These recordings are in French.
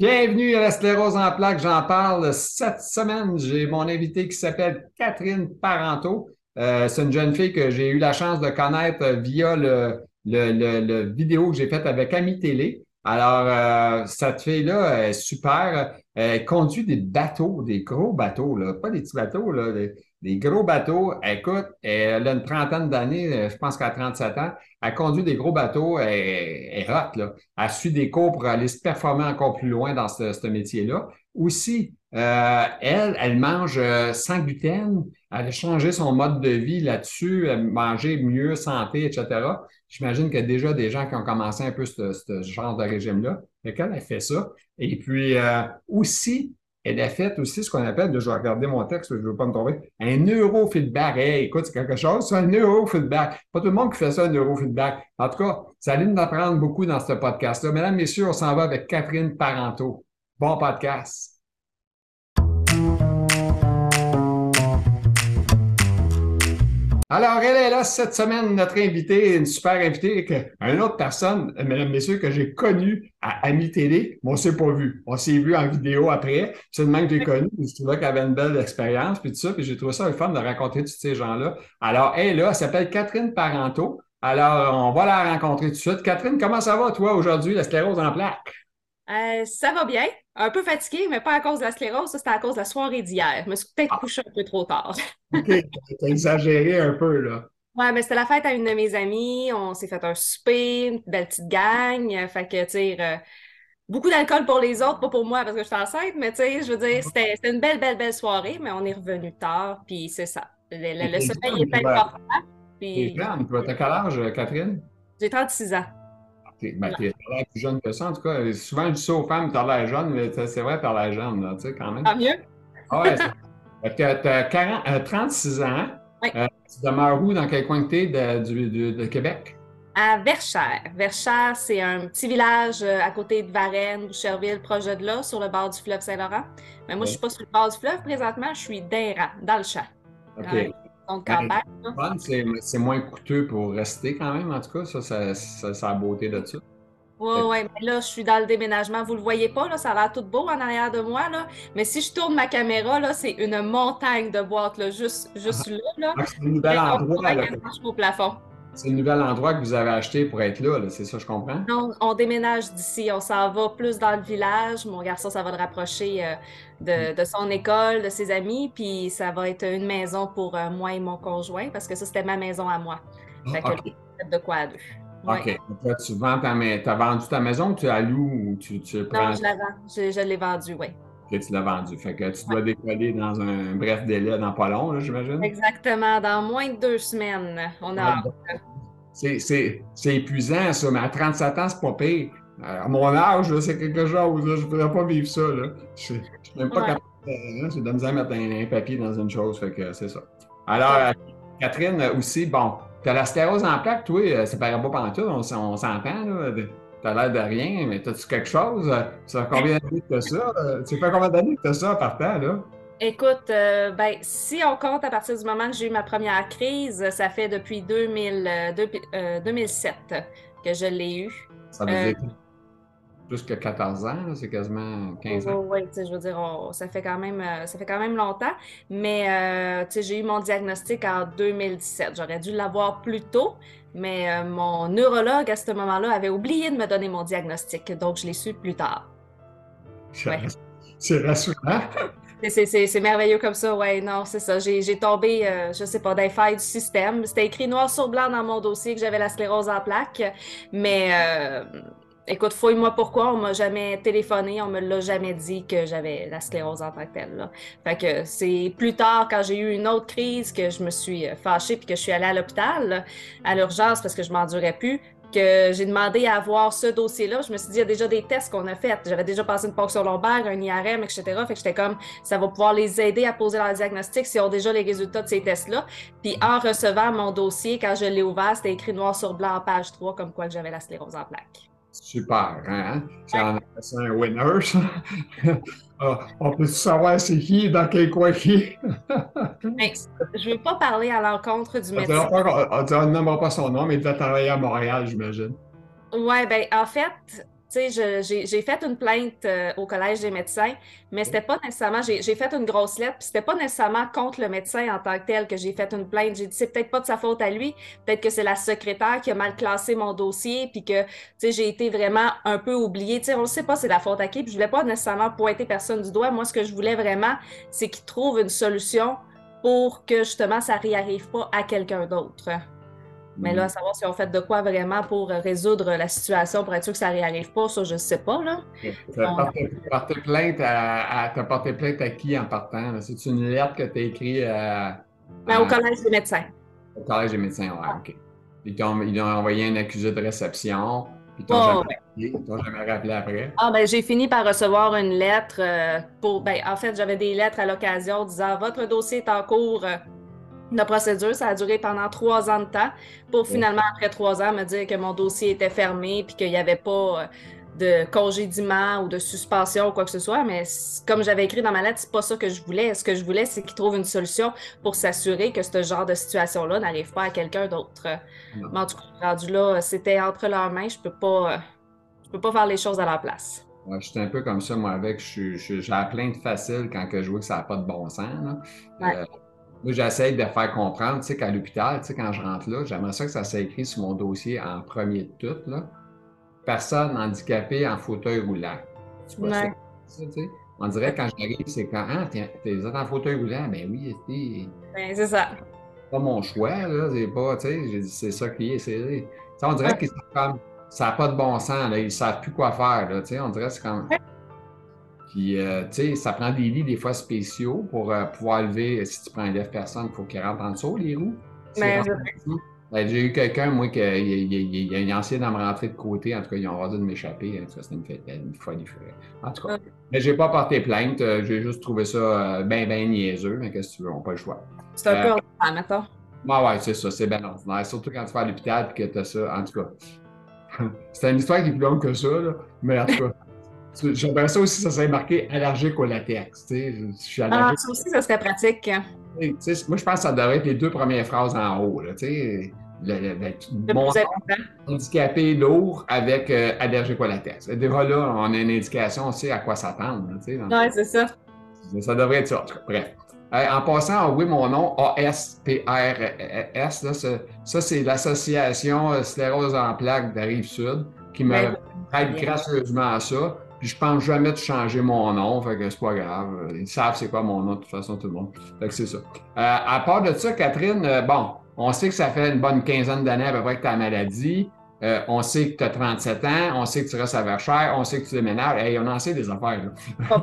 Bienvenue à la sclérose en plaques. J'en parle cette semaine. J'ai mon invité qui s'appelle Catherine Parenteau. Euh, c'est une jeune fille que j'ai eu la chance de connaître via le, le, vidéo que j'ai faite avec Ami Télé. Alors, euh, cette fille-là est super. Elle conduit des bateaux, des gros bateaux, là. pas des petits bateaux, là, gros bateaux. Écoute, elle a une trentaine d'années, euh, je pense qu'à 37 ans. Elle conduit des gros bateaux, elle, est là. Elle suit des cours pour aller se performer encore plus loin dans ce, métier-là. Aussi, euh, elle, elle mange euh, sans gluten. Elle a changé son mode de vie là-dessus, manger mieux, santé, etc. J'imagine qu'il y a déjà des gens qui ont commencé un peu ce, genre de régime-là. Et qu'elle a fait ça. Et puis aussi, elle a fait aussi ce qu'on appelle, je vais regarder mon texte, je ne veux pas me tromper, un neurofeedback. Hey, écoute, c'est quelque chose, c'est un neurofeedback. Pas tout le monde qui fait ça, un neurofeedback. En tout cas, ça allait nous apprendre beaucoup dans ce podcast-là. Mesdames, Messieurs, on s'en va avec Catherine Parenteau. Bon podcast. Alors, elle est là cette semaine, notre invitée, une super invitée, une autre personne, mesdames, messieurs, que j'ai connue à Ami Télé, mais on ne s'est pas vu. On s'est vu en vidéo après. C'est le même que j'ai connu. Je trouvais qu'elle avait une belle expérience, puis tout ça, puis j'ai trouvé ça le fun de rencontrer tous ces gens-là. Alors, elle est là, elle s'appelle Catherine Parenteau. Alors, on va la rencontrer tout de suite. Catherine, comment ça va, toi, aujourd'hui, la sclérose en plaques? Euh, ça va bien. Un peu fatiguée, mais pas à cause de la sclérose, ça c'était à cause de la soirée d'hier. Je me suis peut-être ah. couchée un peu trop tard. OK, t'as exagéré un peu, là. Ouais, mais c'était la fête à une de mes amies. On s'est fait un souper, une belle petite gang. Fait que, tu sais, euh, beaucoup d'alcool pour les autres, pas pour moi parce que je suis enceinte, mais tu sais, je veux dire, c'était une belle, belle, belle soirée, mais on est revenu tard, puis c'est ça. Le, sommeil est important. T'es jeune, toi, t'as quel âge, Catherine? J'ai 36 ans. T'es ben, l'air plus jeune que ça. En tout cas, souvent, je dis ça aux femmes, t'as l'air jeune, mais c'est vrai, t'as l'air jeune, là, tu sais, quand même. Tant mieux. Ah ouais, t'as 36 euh, ans. Oui. Euh, tu demeures où, dans quel coin que t'es de, de, Québec? À Verchères. Verchères, c'est un petit village euh, à côté de Varennes, Boucherville, proche de là, sur le bord du fleuve Saint-Laurent. Mais moi, je suis pas sur le bord du fleuve présentement, je suis d'Inra, dans le champ. OK. C'est moins coûteux pour rester quand même, en tout cas. Ça, ça, ça, la beauté de ça. Oui, oui, mais là, je suis dans le déménagement. Vous ne le voyez pas, là, ça a l'air tout beau en arrière de moi. Là. Mais si je tourne ma caméra, là, c'est une montagne de boîtes, là, juste, juste là. là. Ah, c'est un nouvel endroit. au plafond. C'est le nouvel endroit que vous avez acheté pour être là, c'est ça, je comprends? Non, on déménage d'ici, on s'en va plus dans le village. Mon garçon, ça va le rapprocher euh, mm. de, son école, de ses amis, puis ça va être une maison pour euh, moi et mon conjoint, parce que ça, c'était ma maison à moi. Ah, fait que de quoi à deux. OK. tu vends ta maison. Tu as vendu ta maison ou tu la loues ou tu, tu prends... Non, je la vends. Je, l'ai vendue, oui. Tu l'as vendue. Fait que tu dois décoller dans un bref délai dans pas long, j'imagine? Exactement. Dans moins de deux semaines. On a c'est épuisant, ça, mais à 37 ans, c'est pas pire. Euh, à mon âge, c'est quelque chose. je ne voudrais pas vivre ça. Je ne suis même pas capable. Hein, c'est de me mettre un, papier dans une chose. Fait que c'est ça. Alors, euh, Catherine, aussi, bon, tu as la sclérose en plaques, toi, euh, ça paraît pas pendant tout, on, on s'entend. Tu as l'air de rien, mais as-tu quelque chose? Ça fait combien d'années que tu as ça? Tu fais combien d'années que tu as ça par temps, là? Écoute, euh, ben, si on compte à partir du moment que j'ai eu ma première crise, ça fait depuis 2000, 2007 euh, euh, que je l'ai eu. Ça veut dire plus que 14 ans, c'est quasiment 15 ans. Oui, je veux dire, ça, fait quand même, ça fait quand même longtemps. Mais j'ai eu mon diagnostic en 2017. J'aurais dû l'avoir plus tôt, mais mon neurologue à ce moment-là avait oublié de me donner mon diagnostic, donc je l'ai su plus tard. C'est rassurant. C'est merveilleux comme ça, ouais, non, c'est ça. J'ai tombé, euh, je sais pas, d'un failles du système. C'était écrit noir sur blanc dans mon dossier que j'avais la sclérose en plaques, mais euh, écoute, fouille-moi pourquoi, on m'a jamais téléphoné, on me l'a jamais dit que j'avais la sclérose en tant que telle. Fait que c'est plus tard, quand j'ai eu une autre crise, que je me suis euh, fâchée puis que je suis allée à l'hôpital, à l'urgence, parce que je m'endurais plus que j'ai demandé à avoir ce dossier-là. Je me suis dit, il y a déjà des tests qu'on a faits. J'avais déjà passé une ponction lombaire, un IRM, etc. Fait que j'étais comme, ça va pouvoir les aider à poser leur diagnostic s'ils ont déjà les résultats de ces tests-là. Puis en recevant mon dossier, quand je l'ai ouvert, c'était écrit noir sur blanc page 3, comme quoi j'avais la sclérose en plaques. Super, hein? C'est un winner, ça? Ah, on peut savoir c'est qui, dans quel coin qui? Ben, Je ne veux pas parler à l'encontre du médecin. On ne nommera pas son nom, mais il doit travailler à Montréal, j'imagine. Oui, ben en fait, j'ai fait une plainte euh, au Collège des médecins, mais c'était pas nécessairement, j'ai fait une grosse lettre, puis c'était pas nécessairement contre le médecin en tant que tel que j'ai fait une plainte. J'ai dit, c'est peut-être pas de sa faute à lui, peut-être que c'est la secrétaire qui a mal classé mon dossier, puis que, j'ai été vraiment un peu oubliée. Tu sais, on ne sait pas c'est la faute à qui, puis je voulais pas nécessairement pointer personne du doigt. Moi, ce que je voulais vraiment, c'est qu'il trouve une solution pour que, justement, ça réarrive pas à quelqu'un d'autre. Mais là, à savoir si on fait de quoi vraiment pour résoudre la situation, pour être sûr que ça ne réarrive pas, ça, je ne sais pas. Là. Tu as plainte à, porté plainte à qui en partant? C'est une lettre que tu as écrite à, Au Collège des médecins. Au Collège des médecins, oui, OK. Ils t'ont envoyé un accusé de réception, puis ils t'ont jamais, jamais, rappelé après. Ah, ben, j'ai fini par recevoir une lettre euh, pour. Ben, en fait, j'avais des lettres à l'occasion disant Votre dossier est en cours. La procédure, ça a duré pendant trois ans de temps pour finalement, après trois ans, me dire que mon dossier était fermé puis qu'il n'y avait pas euh, de congédiement ou de suspension ou quoi que ce soit. Mais comme j'avais écrit dans ma lettre, c'est pas ça que je voulais. Ce que je voulais, c'est qu'ils trouvent une solution pour s'assurer que ce genre de situation-là n'arrive pas à quelqu'un d'autre. Mais en tout cas, rendu là, c'était entre leurs mains. Je peux pas, euh, je peux pas faire les choses à leur place. Ouais, je suis un peu comme ça, moi, avec. J'ai la plainte facile quand que je vois que ça n'a pas de bon sens. Euh, moi, j'essaie de faire comprendre, tu sais, qu'à l'hôpital, tu sais, quand je rentre là, j'aimerais ça que ça s'écrit sur mon dossier en premier de tout, là. Personne handicapée en fauteuil roulant. Tu vois ça, tu sais? On dirait quand j'arrive, c'est quand, ah, t'es en fauteuil roulant, ben oui, c'est. Ben, c'est ça. pas mon choix, là, c'est pas, tu sais, j'ai dit, c'est ça qui est, c'est. on dirait que ça n'a pas de bon sens, là, ils savent plus quoi faire, là, tu sais, on dirait que c'est comme. Puis, euh, tu sais, ça prend des lits des fois spéciaux pour euh, pouvoir lever. Si tu prends un lève-personne, il faut qu'il rentre en dessous, les roues. Mais ben, j'ai eu quelqu'un, moi, qui il, a essayé de me rentrer de côté. En tout cas, ils ont rasé de m'échapper. En tout cas, c'était une, une folie. En tout cas, mais j'ai pas porté plainte. Euh, j'ai juste trouvé ça bien, bien niaiseux. Mais qu'est-ce que tu veux, on n'a pas le choix. C'est un peu ordinaire, maintenant. Ouais, ouais, c'est ça. C'est bien ordinaire. Surtout quand tu vas à l'hôpital et que tu as ça. En tout cas, c'est une histoire qui est plus longue que ça. Là. Mais en tout cas. J'aimerais ça aussi, ça serait marqué allergique au latex. Tu sais, ah, ça aussi, ça serait pratique. Moi, je pense que ça devrait être les deux premières phrases en haut. Là, tu sais, le, mon handicapé lourd avec euh, allergique au latex. Déjà là, on a une indication, on sait à quoi s'attendre. Oui, c'est ça. Ça devrait être ça. Bref. Euh, en passant, oui, mon nom, ASPRS, ça, c'est l'Association euh, Sclérose en plaques de Rive-Sud qui me ben aide gracieusement à ça. Puis je pense jamais de changer mon nom, fait que c'est pas grave. Ils savent c'est quoi mon nom de toute façon, tout le monde. Fait que c'est ça. Euh, à part de ça, Catherine, euh, bon, on sait que ça fait une bonne quinzaine d'années à peu près que tu as la maladie. Euh, on sait que tu as 37 ans, on sait que tu restes à Verchères, on sait que tu déménages. Hey, on en sait des affaires. Là. Pas en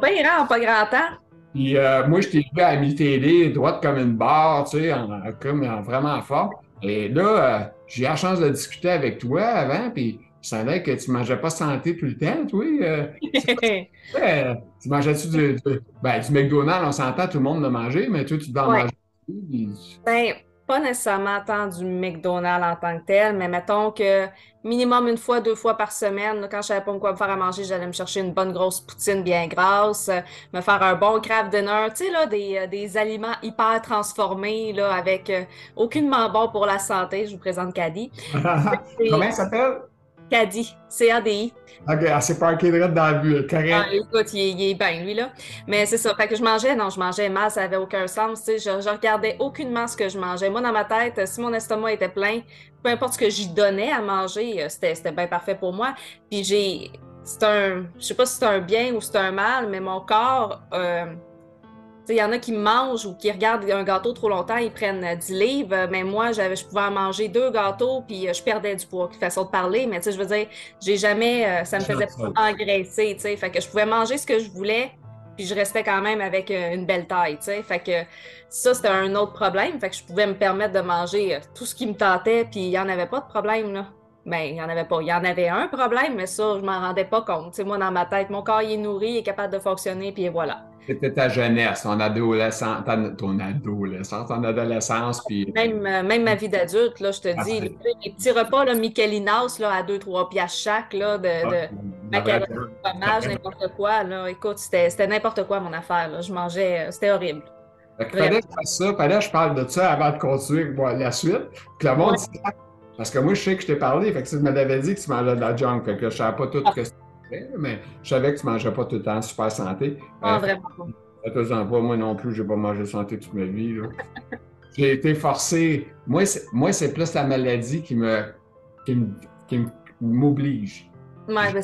pas grand temps. Puis moi, je t'ai vu à mi-télé, droite comme une barre, tu sais, comme vraiment fort. Et là, j'ai eu la chance de discuter avec toi avant, puis ça savais que tu ne mangeais pas santé tout le temps, toi. Euh, euh, tu mangeais-tu du, ben, du, McDonald's, on s'entend, tout le monde l'a mangé, mais toi, tu dois en manger. Ben, pas nécessairement tant du McDonald's en tant que tel, mais mettons que minimum une fois, deux fois par semaine, quand je savais pas quoi me faire à manger, j'allais me chercher une bonne grosse poutine bien grasse, me faire un bon craft dinner, tu sais, là, des, euh, des, aliments hyper transformés, là, avec aucunement bon pour la santé. Je vous présente Caddy. Comment ça s'appelle? Caddy, C-A-D-I. OK, elle s'est parquée direct dans la vue, correct. Ah, écoute, il, est bien, lui, là. Mais c'est ça. Fait que je mangeais, non, je mangeais mal, ça n'avait aucun sens. Tu sais, je, je regardais aucunement ce que je mangeais. Moi, dans ma tête, si mon estomac était plein, peu importe ce que j'y donnais à manger, euh, c'était bien parfait pour moi. Puis j'ai. C'est un. Je sais pas si c'est un bien ou c'est un mal, mais mon corps. Euh, il y en a qui mangent ou qui regardent un gâteau trop longtemps, ils prennent 10 livres. Mais moi, j'avais, je pouvais en manger deux gâteaux, puis euh, je perdais du poids. Façon de parler, mais je veux dire, j'ai jamais, euh, ça me faisait pas engraisser. Fait que je pouvais manger ce que je voulais, puis je restais quand même avec euh, une belle taille. Fait que ça, c'était un autre problème. Fait que je pouvais me permettre de manger tout ce qui me tentait, puis il n'y en avait pas de problème, là. Ben, il n'y en avait pas. Il y en avait un problème, mais ça, je m'en rendais pas compte. Moi, dans ma tête, mon corps, il est nourri, il est capable de fonctionner, puis voilà. C'était ta jeunesse, ton adolescence, ton adolescence, ton adolescence, puis... Même, euh, même ma vie d'adulte, là, je te dis, les, petits repas, là, Michelinas, là, à 2-3 piastres chaque, là, de, ah, de fromage, n'importe quoi, là. Écoute, c'était n'importe quoi, mon affaire, là. Je mangeais, euh, c'était horrible. Fait que fallait que je fasse ça, fallait que je parle de ça avant de continuer la suite. Que le monde Parce que moi, je sais que je t'ai parlé, fait que tu m'avais dit que tu mangeais de la junk, fait que je savais pas tout. Ah. Que... mais je savais que tu ne mangeais pas tout le temps super santé. Non, vraiment pas. Moi non plus, je n'ai pas mangé santé toute ma vie. J'ai été forcé. Moi, c'est plus la maladie qui me qui m'oblige. Ouais, ben,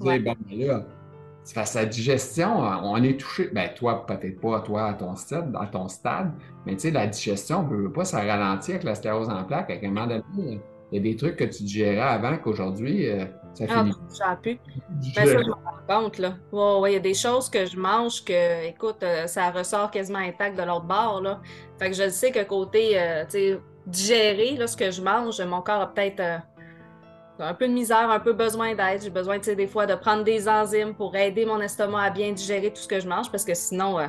ouais. Ben là, face à la digestion, on est touché. Ben, toi, peut-être pas, toi, à ton stade, à ton stade, mais tu sais, la digestion, on ne veut pas, ça ralentit avec la sclérose en plaques. À un moment donné, il y a des trucs que tu digérais avant qu'aujourd'hui, euh, ça ah, finit. J'en plus. Ben, ça, je me rends compte, là. Ouais, il y a des choses que je mange que, écoute, euh, ça ressort quasiment intact de l'autre bord, là. Fait que je sais que côté, euh, tu sais, digérer, là, ce que je mange, mon corps a peut-être un peu de misère, un peu besoin d'aide. J'ai besoin, tu sais, des fois, de prendre des enzymes pour aider mon estomac à bien digérer tout ce que je mange parce que sinon, euh,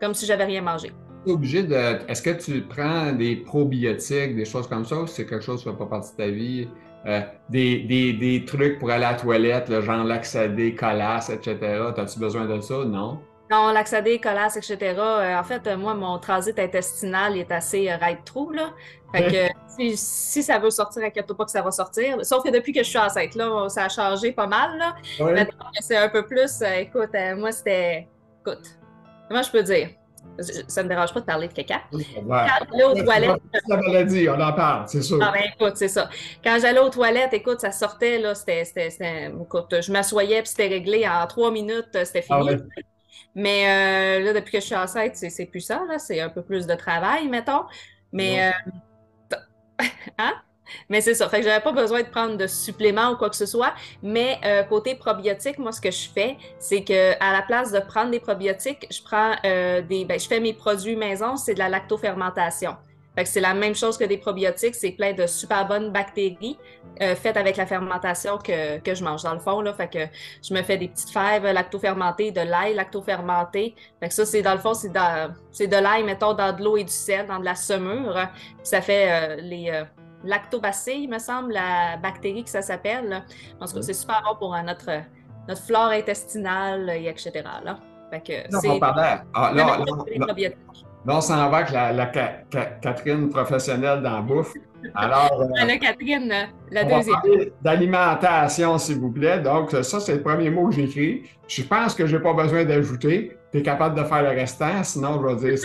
comme si j'avais rien mangé. Obligé de. Est-ce que tu prends des probiotiques, des choses comme ça, ou c'est quelque chose qui ne fait pas partie de ta vie? Euh, des, des, des, trucs pour aller à la toilette, le genre laxadé, colasse, etc. As-tu besoin de ça? Non? Non, laxadé, colasse, etc. Euh, en fait, moi, mon transit intestinal est assez right trou, là. Fait que si, ça veut sortir, inquiète pas que ça va sortir. Sauf que depuis que je suis enceinte, là, ça a changé pas mal. Là. Maintenant, c'est un peu plus. Euh, écoute, euh, moi, c'était. Écoute, comment je peux dire? Ça ne me dérange pas de parler de caca. Quand j'allais aux toilettes. La maladie, on en parle, c'est sûr. Ah, ben, écoute, c'est ça. Quand j'allais aux toilettes, écoute, ça sortait, là, c'était. Écoute, je m'assoyais, puis c'était réglé en trois minutes, c'était ah fini. Mais euh, là, depuis que je suis enceinte, c'est plus ça, là. C'est un peu plus de travail, mettons. Mais. hein? Mais c'est ça. Fait que j'avais pas besoin de prendre de suppléments ou quoi que ce soit. Mais euh, côté probiotique, moi, ce que je fais, c'est que à la place de prendre des probiotiques, je prends euh, des. Ben, je fais mes produits maison, c'est de la lactofermentation. Fait que c'est la même chose que des probiotiques, c'est plein de super bonnes bactéries euh, faites avec la fermentation que, que, je mange dans le fond. Là. Fait que je me fais des petites fèves lactofermentées, de l'ail lactofermenté. Fait que ça, c'est dans le fond, c'est, de l'ail, mettons, dans de l'eau et du sel, dans de la semure. Puis ça fait les lactobacilles, me semble, la bactérie que ça s'appelle. Parce que c'est super bon pour notre, notre flore intestinale, et etc. Là. Fait que c'est... Ah, Là, on s'en va avec la, Catherine professionnelle dans la bouffe. Alors, euh, la Catherine, la deuxième. D'alimentation, s'il vous plaît. Donc, ça, c'est le premier mot que j'écris. Je pense que je n'ai pas besoin d'ajouter. Tu es capable de faire le restant, sinon je vais dire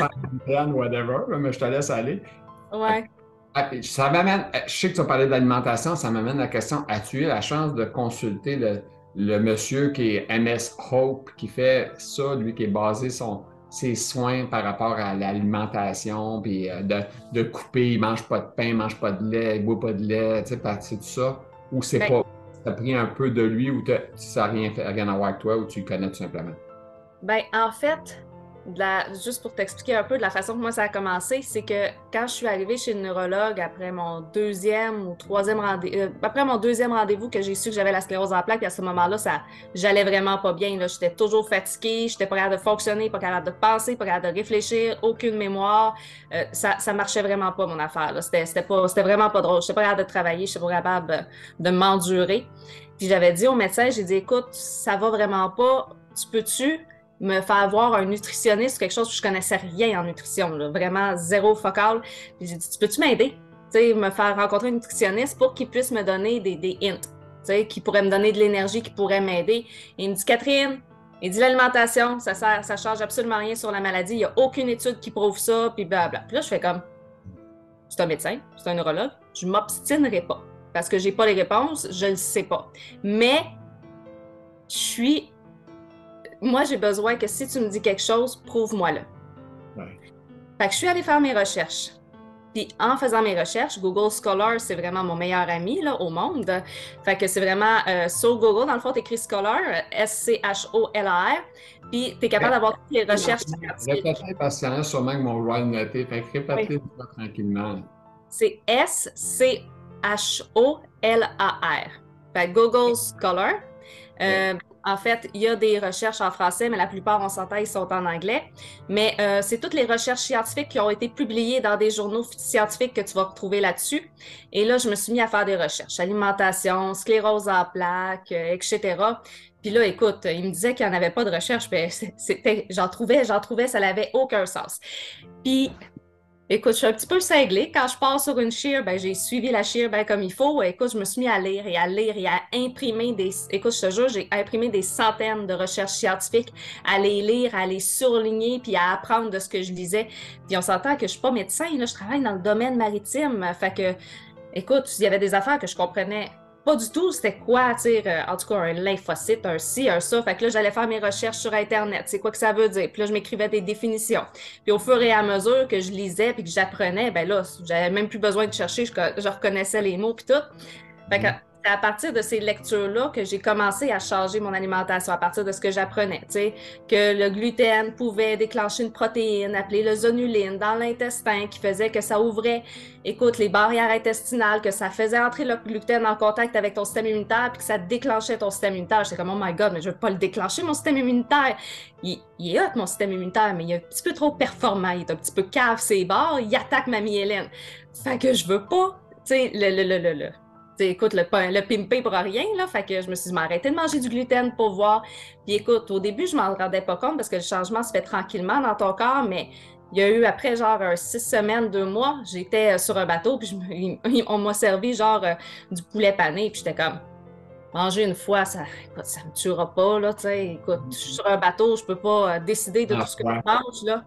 100 whatever, mais je te laisse aller. Ouais. Ah, ça m'amène, je sais que tu as parlé d'alimentation, ça m'amène à la question as-tu eu la chance de consulter le, le monsieur qui est MS Hope, qui fait ça, lui qui est basé son, ses soins par rapport à l'alimentation, puis euh, de, couper, il mange pas de pain, il mange pas de lait, il boit pas de lait, tu sais, tout ça, ou c'est ben pas, ça a pris un peu de lui, ou ça n'a rien, rien à voir avec toi, ou tu le connais tout simplement? Ben, en fait, juste pour t'expliquer un peu de la façon que moi ça a commencé, c'est que quand je suis arrivée chez le neurologue après mon deuxième ou troisième rendez-vous, euh, après mon deuxième rendez-vous que j'ai su que j'avais la sclérose en plaques, à ce moment-là, ça, j'allais vraiment pas bien. J'étais toujours fatiguée, j'étais pas capable de fonctionner, pas capable de penser, pas capable de réfléchir, aucune mémoire. Euh, ça, ça marchait vraiment pas mon affaire. C'était, vraiment pas drôle. J'étais pas capable de travailler, j'étais pas capable de m'endurer. Puis j'avais dit au médecin, j'ai dit, écoute, ça va vraiment pas. Tu peux-tu me faire voir un nutritionniste, quelque chose que je connaissais rien en nutrition, vraiment zéro focal. Puis j'ai dit, tu peux-tu m'aider? me faire rencontrer un nutritionniste pour qu'il puisse me donner des, des hints, qui pourrait me donner de l'énergie, qui pourrait m'aider. Il me dit, Catherine, il dit l'alimentation, ça sert, ça change absolument rien sur la maladie. Il n'y a aucune étude qui prouve ça, puis blablabla. Puis là, je fais comme, c'est un médecin, c'est un neurologue, je m'obstinerai pas. Parce que j'ai pas les réponses, je le sais pas. Mais je suis moi, j'ai besoin que si tu me dis quelque chose, prouve-moi-le. Fait que je suis allée faire mes recherches. Puis en faisant mes recherches, Google Scholar, c'est vraiment mon meilleur ami là, au monde. Fait que c'est vraiment euh, sur Google, dans le fond, tu écris Scholar, S-C-H-O-L-A-R, puis tu es capable d'avoir toutes les recherches Répétez que sûrement que mon ride noté. Fait que répétez tranquillement. C'est S-C-H-O-L-A-R. Fait Google Scholar. Euh, en fait, il y a des recherches en français, mais la plupart, on s'entend, ils sont en anglais. Mais euh, c'est toutes les recherches scientifiques qui ont été publiées dans des journaux scientifiques que tu vas retrouver là-dessus. Et là, je me suis mis à faire des recherches. Alimentation, sclérose en plaques, euh, etc. Puis là, écoute, il me disait qu'il n'y en avait pas de recherche. mais j'en trouvais, j'en trouvais, ça n'avait aucun sens. Puis Écoute, je suis un petit peu cinglée. Quand je pars sur une shear, ben, j'ai suivi la shear ben, comme il faut. Écoute, je me suis mis à lire et à lire et à imprimer des. Écoute, je te jure, j'ai imprimé des centaines de recherches scientifiques, à les lire, à les surligner, puis à apprendre de ce que je lisais. Puis on s'entend que je suis pas médecin, là, je travaille dans le domaine maritime. Fait que, écoute, il y avait des affaires que je comprenais pas du tout c'était quoi, tu euh, en tout cas, un lymphocyte, un ci, un ça. Fait que là, j'allais faire mes recherches sur Internet. C'est quoi que ça veut dire? Puis là, je m'écrivais des définitions. Puis au fur et à mesure que je lisais puis que j'apprenais, ben là, j'avais même plus besoin de chercher, je, reconnaissais les mots puis tout. Fait que c'est à partir de ces lectures-là que j'ai commencé à changer mon alimentation, à partir de ce que j'apprenais, tu sais, que le gluten pouvait déclencher une protéine appelée le zonuline dans l'intestin qui faisait que ça ouvrait, écoute, les barrières intestinales, que ça faisait entrer le gluten en contact avec ton système immunitaire puis que ça déclenchait ton système immunitaire. J'étais comme, oh my god, mais je veux pas le déclencher, mon système immunitaire. Il, est hot, mon système immunitaire, mais il est un petit peu trop performant, il est un petit peu cave ses barres, il attaque mamie Hélène. Fait que je veux pas, tu sais, le, le, le, le, le écoute, le, le pimpé pour rien, là. Fait que je me suis dit, arrêté de manger du gluten pour voir. Puis écoute, au début, je m'en rendais pas compte parce que le changement se fait tranquillement dans ton corps, mais il y a eu, après genre six semaines, deux mois, j'étais euh, sur un bateau, puis on m'a servi genre euh, du poulet pané, puis j'étais comme, manger une fois, ça, écoute, ça me tuera pas, là, tu sais. Écoute, je suis sur un bateau, je peux pas euh, décider de ah, tout ce que je mange, là.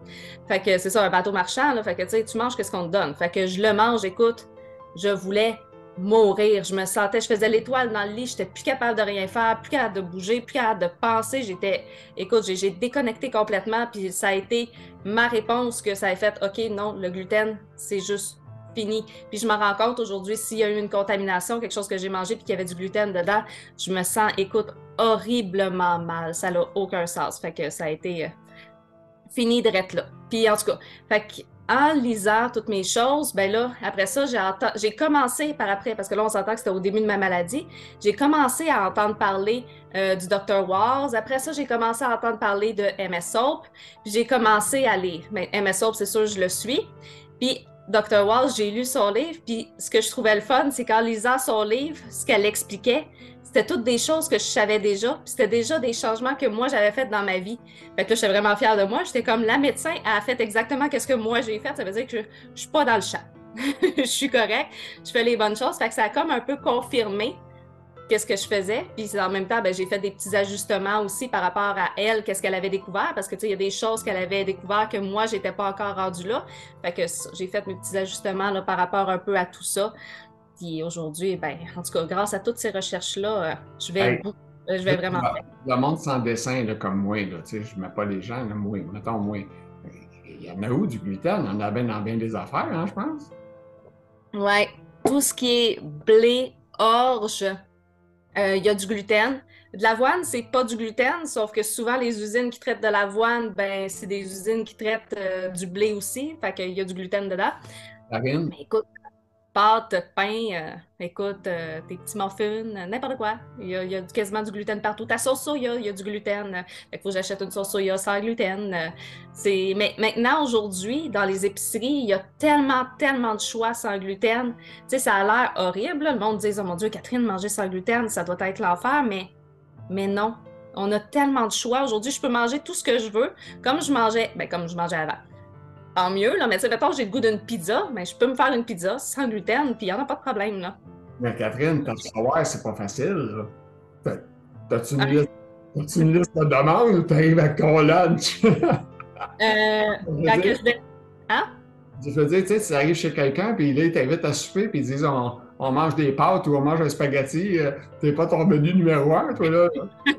Fait que c'est ça, un bateau marchand, là. Fait que, tu sais, tu manges qu'est-ce qu'on te donne. Fait que je le mange, écoute, je voulais mourir. Je me sentais, je faisais l'étoile dans le lit, j'étais plus capable de rien faire, plus capable de bouger, plus capable de penser. J'étais, écoute, j'ai déconnecté complètement, puis ça a été ma réponse que ça a fait, OK, non, le gluten, c'est juste fini. Puis je me rends compte aujourd'hui, s'il y a eu une contamination, quelque chose que j'ai mangé, puis qu'il y avait du gluten dedans, je me sens, écoute, horriblement mal. Ça n'a aucun sens. Fait que ça a été euh, fini de là. Puis en tout cas, fait que en lisant toutes mes choses, ben là, après ça, j'ai commencé par après, parce que là, on s'entend que c'était au début de ma maladie, j'ai commencé à entendre parler euh, du Dr. Wars. Après ça, j'ai commencé à entendre parler de MS Soap. Puis j'ai commencé à lire. Mais MS Soap, c'est sûr, je le suis. Puis Dr. Walls, j'ai lu son livre, puis ce que je trouvais le fun, c'est qu'en lisant son livre, ce qu'elle expliquait, c'était toutes des choses que je savais déjà, puis c'était déjà des changements que moi j'avais fait dans ma vie. Fait que là, j'étais vraiment fière de moi. J'étais comme la médecin a fait exactement ce que moi j'ai fait. Ça veut dire que je, suis pas dans le champ. je suis correct, je fais les bonnes choses. Fait que ça a comme un peu confirmé qu'est-ce que je faisais. Puis en même temps, ben, j'ai fait des petits ajustements aussi par rapport à elle, qu'est-ce qu'elle avait découvert, parce que tu sais, il y a des choses qu'elle avait découvert que moi, j'étais pas encore rendue là. Fait que j'ai fait mes petits ajustements là, par rapport un peu à tout ça. Puis aujourd'hui, ben, en tout cas, grâce à toutes ces recherches-là, euh, je vais, euh, je vais vraiment. Le, monde sans dessin, là, comme moi, là, je ne mets pas les gens, là, moi, mettons moi. Il y en a où du gluten? Il y en a bien dans bien des affaires, hein, je pense. Oui. Tout ce qui est blé, orge, euh, il y a du gluten. De l'avoine, c'est pas du gluten, sauf que souvent les usines qui traitent de l'avoine, ben c'est des usines qui traitent euh, du blé aussi, fait qu'il y a du gluten dedans. Mais écoute, pâte, pain, euh, écoute, tes petits muffins, n'importe quoi. Il y, a, quasiment du gluten partout. Ta sauce soya, il y a du gluten. Fait qu'il faut que j'achète une sauce soya sans gluten. Mais maintenant, aujourd'hui, dans les épiceries, il y a tellement, tellement de choix sans gluten. Tu sais, ça a l'air horrible. Le monde dit, oh mon Dieu, Catherine, manger sans gluten, ça doit être l'enfer, mais mais non, on a tellement de choix. Aujourd'hui, je peux manger tout ce que je veux, comme je mangeais, ben, comme je mangeais avant. Tant mieux, là, mais tu sais, mettons, j'ai le goût d'une pizza, mais ben, je peux me faire une pizza sans gluten, puis il n'y en a pas de problème, là. Mais Catherine, t'as savoir, c'est pas facile, T'as-tu une, liste, une liste de demandes ou t'arrives avec ton lunch? euh, quand que je vais... Hein? Je veux dire, tu sais, tu arrives chez quelqu'un, puis là, il t'invite à souper, puis ils disent on, on, mange des pâtes ou on mange un spaghetti, euh, t'es pas ton menu numéro un, toi, là.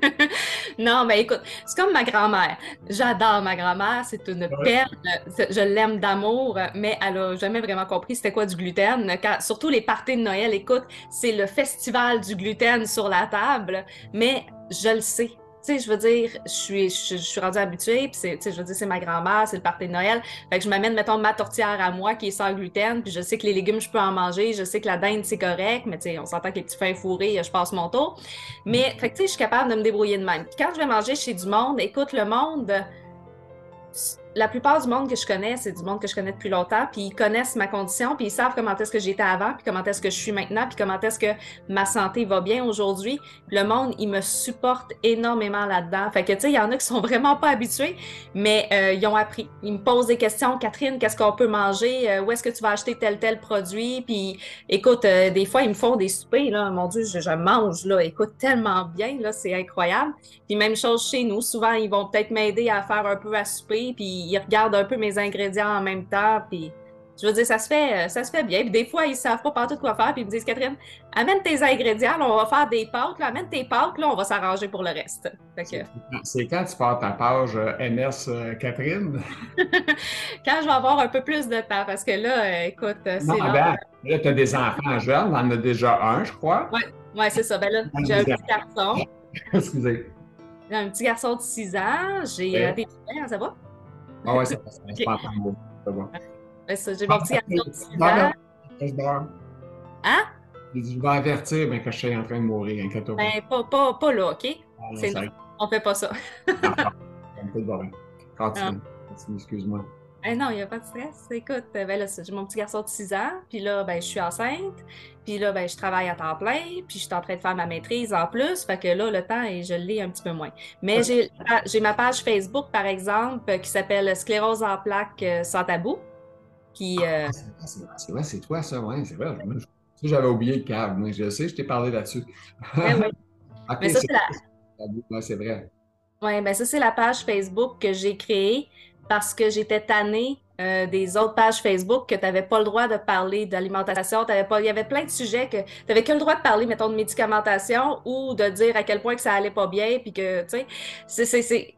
non, mais écoute, c'est comme ma grand-mère. J'adore ma grand-mère, c'est une perle, je l'aime d'amour, mais elle a jamais vraiment compris c'était quoi du gluten. surtout les parties de Noël, écoute, c'est le festival du gluten sur la table, mais je le sais sais, je veux dire, je suis, je, suis rendue habituée, puis c'est, je veux dire, c'est ma grand-mère, c'est le party de Noël. Fait que je m'amène, mettons, ma tourtière à moi qui est sans gluten, puis je sais que les légumes, je peux en manger, je sais que la dinde, c'est correct, mais tu sais, on s'entend que les petits fins fourrés, je passe mon tour. Mais, fait tu sais, je suis capable de me débrouiller de même. Quand je vais manger chez du monde, écoute, le monde, la plupart du monde que je connais, c'est du monde que je connais depuis longtemps, puis ils connaissent ma condition, puis ils savent comment est-ce que j'étais avant, puis comment est-ce que je suis maintenant, puis comment est-ce que ma santé va bien aujourd'hui. Le monde, il me supporte énormément là-dedans. Fait que, tu sais, il y en a qui sont vraiment pas habitués, mais euh, ils ont appris. Ils me posent des questions. Catherine, qu'est-ce qu'on peut manger? Euh, où est-ce que tu vas acheter tel, tel produit? Puis, écoute, euh, des fois, ils me font des soupers, là. Mon Dieu, je, je mange, là. Écoute, tellement bien, là. C'est incroyable. Puis, même chose chez nous. Souvent, ils vont peut-être m'aider à faire un peu à souper, puis ils regardent un peu mes ingrédients en même temps, puis je veux dire, ça se fait, ça se fait bien. Puis des fois, ils savent pas partout quoi faire, puis ils me disent, Catherine, amène tes ingrédients, on va faire des pâtes, là, amène tes pâtes, là, on va s'arranger pour le reste. C'est quand tu pars ta page euh, MS euh, Catherine? quand je vais avoir un peu plus de temps, parce que là, euh, écoute, c'est là. Ben, là, tu as des enfants jeunes, on en a déjà un, je crois. Oui, ouais, c'est ça. Ben là, j'ai un petit garçon. Excusez. J'ai un petit garçon de 6 ans, j'ai des enfants, ça va? Ah ouais, ça passe. Pas Ça va. Ben, ça, j'ai mon petit garçon de 6 ans. Je dors. Hein? J'ai dit, je vais avertir mais que je suis en train de mourir, inquiète-toi. Ben, pas, pas, pas là, OK? Ah, C'est On fait pas ça. Un peu de barre. Continue. Continue, excuse-moi. Eh non, il n'y a pas de stress. Écoute, ben là, j'ai mon petit garçon de 6 ans, puis là, ben, je suis enceinte, puis là, ben, je travaille à temps plein, puis je suis en train de faire ma maîtrise en plus, fait que là, le temps, et je l'ai un petit peu moins. Mais j'ai ah, j'ai ma page Facebook, par exemple, qui s'appelle Sclérose en plaques euh, sans tabou, qui... euh, Ah, c'est vrai, c'est toi, ça, ouais, c'est vrai. J'avais oublié le câble. Moi, je sais, je t'ai parlé là-dessus. ben oui. Mais ça, c'est la... ouais, vrai. Ouais, ben ça, c'est la page Facebook que j'ai créée parce que j'étais tannée euh, des autres pages Facebook que tu n'avais pas le droit de parler d'alimentation. Il y avait plein de sujets que tu n'avais que le droit de parler, mettons, de médicamentation ou de dire à quel point que ça allait pas bien, puis que, tu sais, c'est-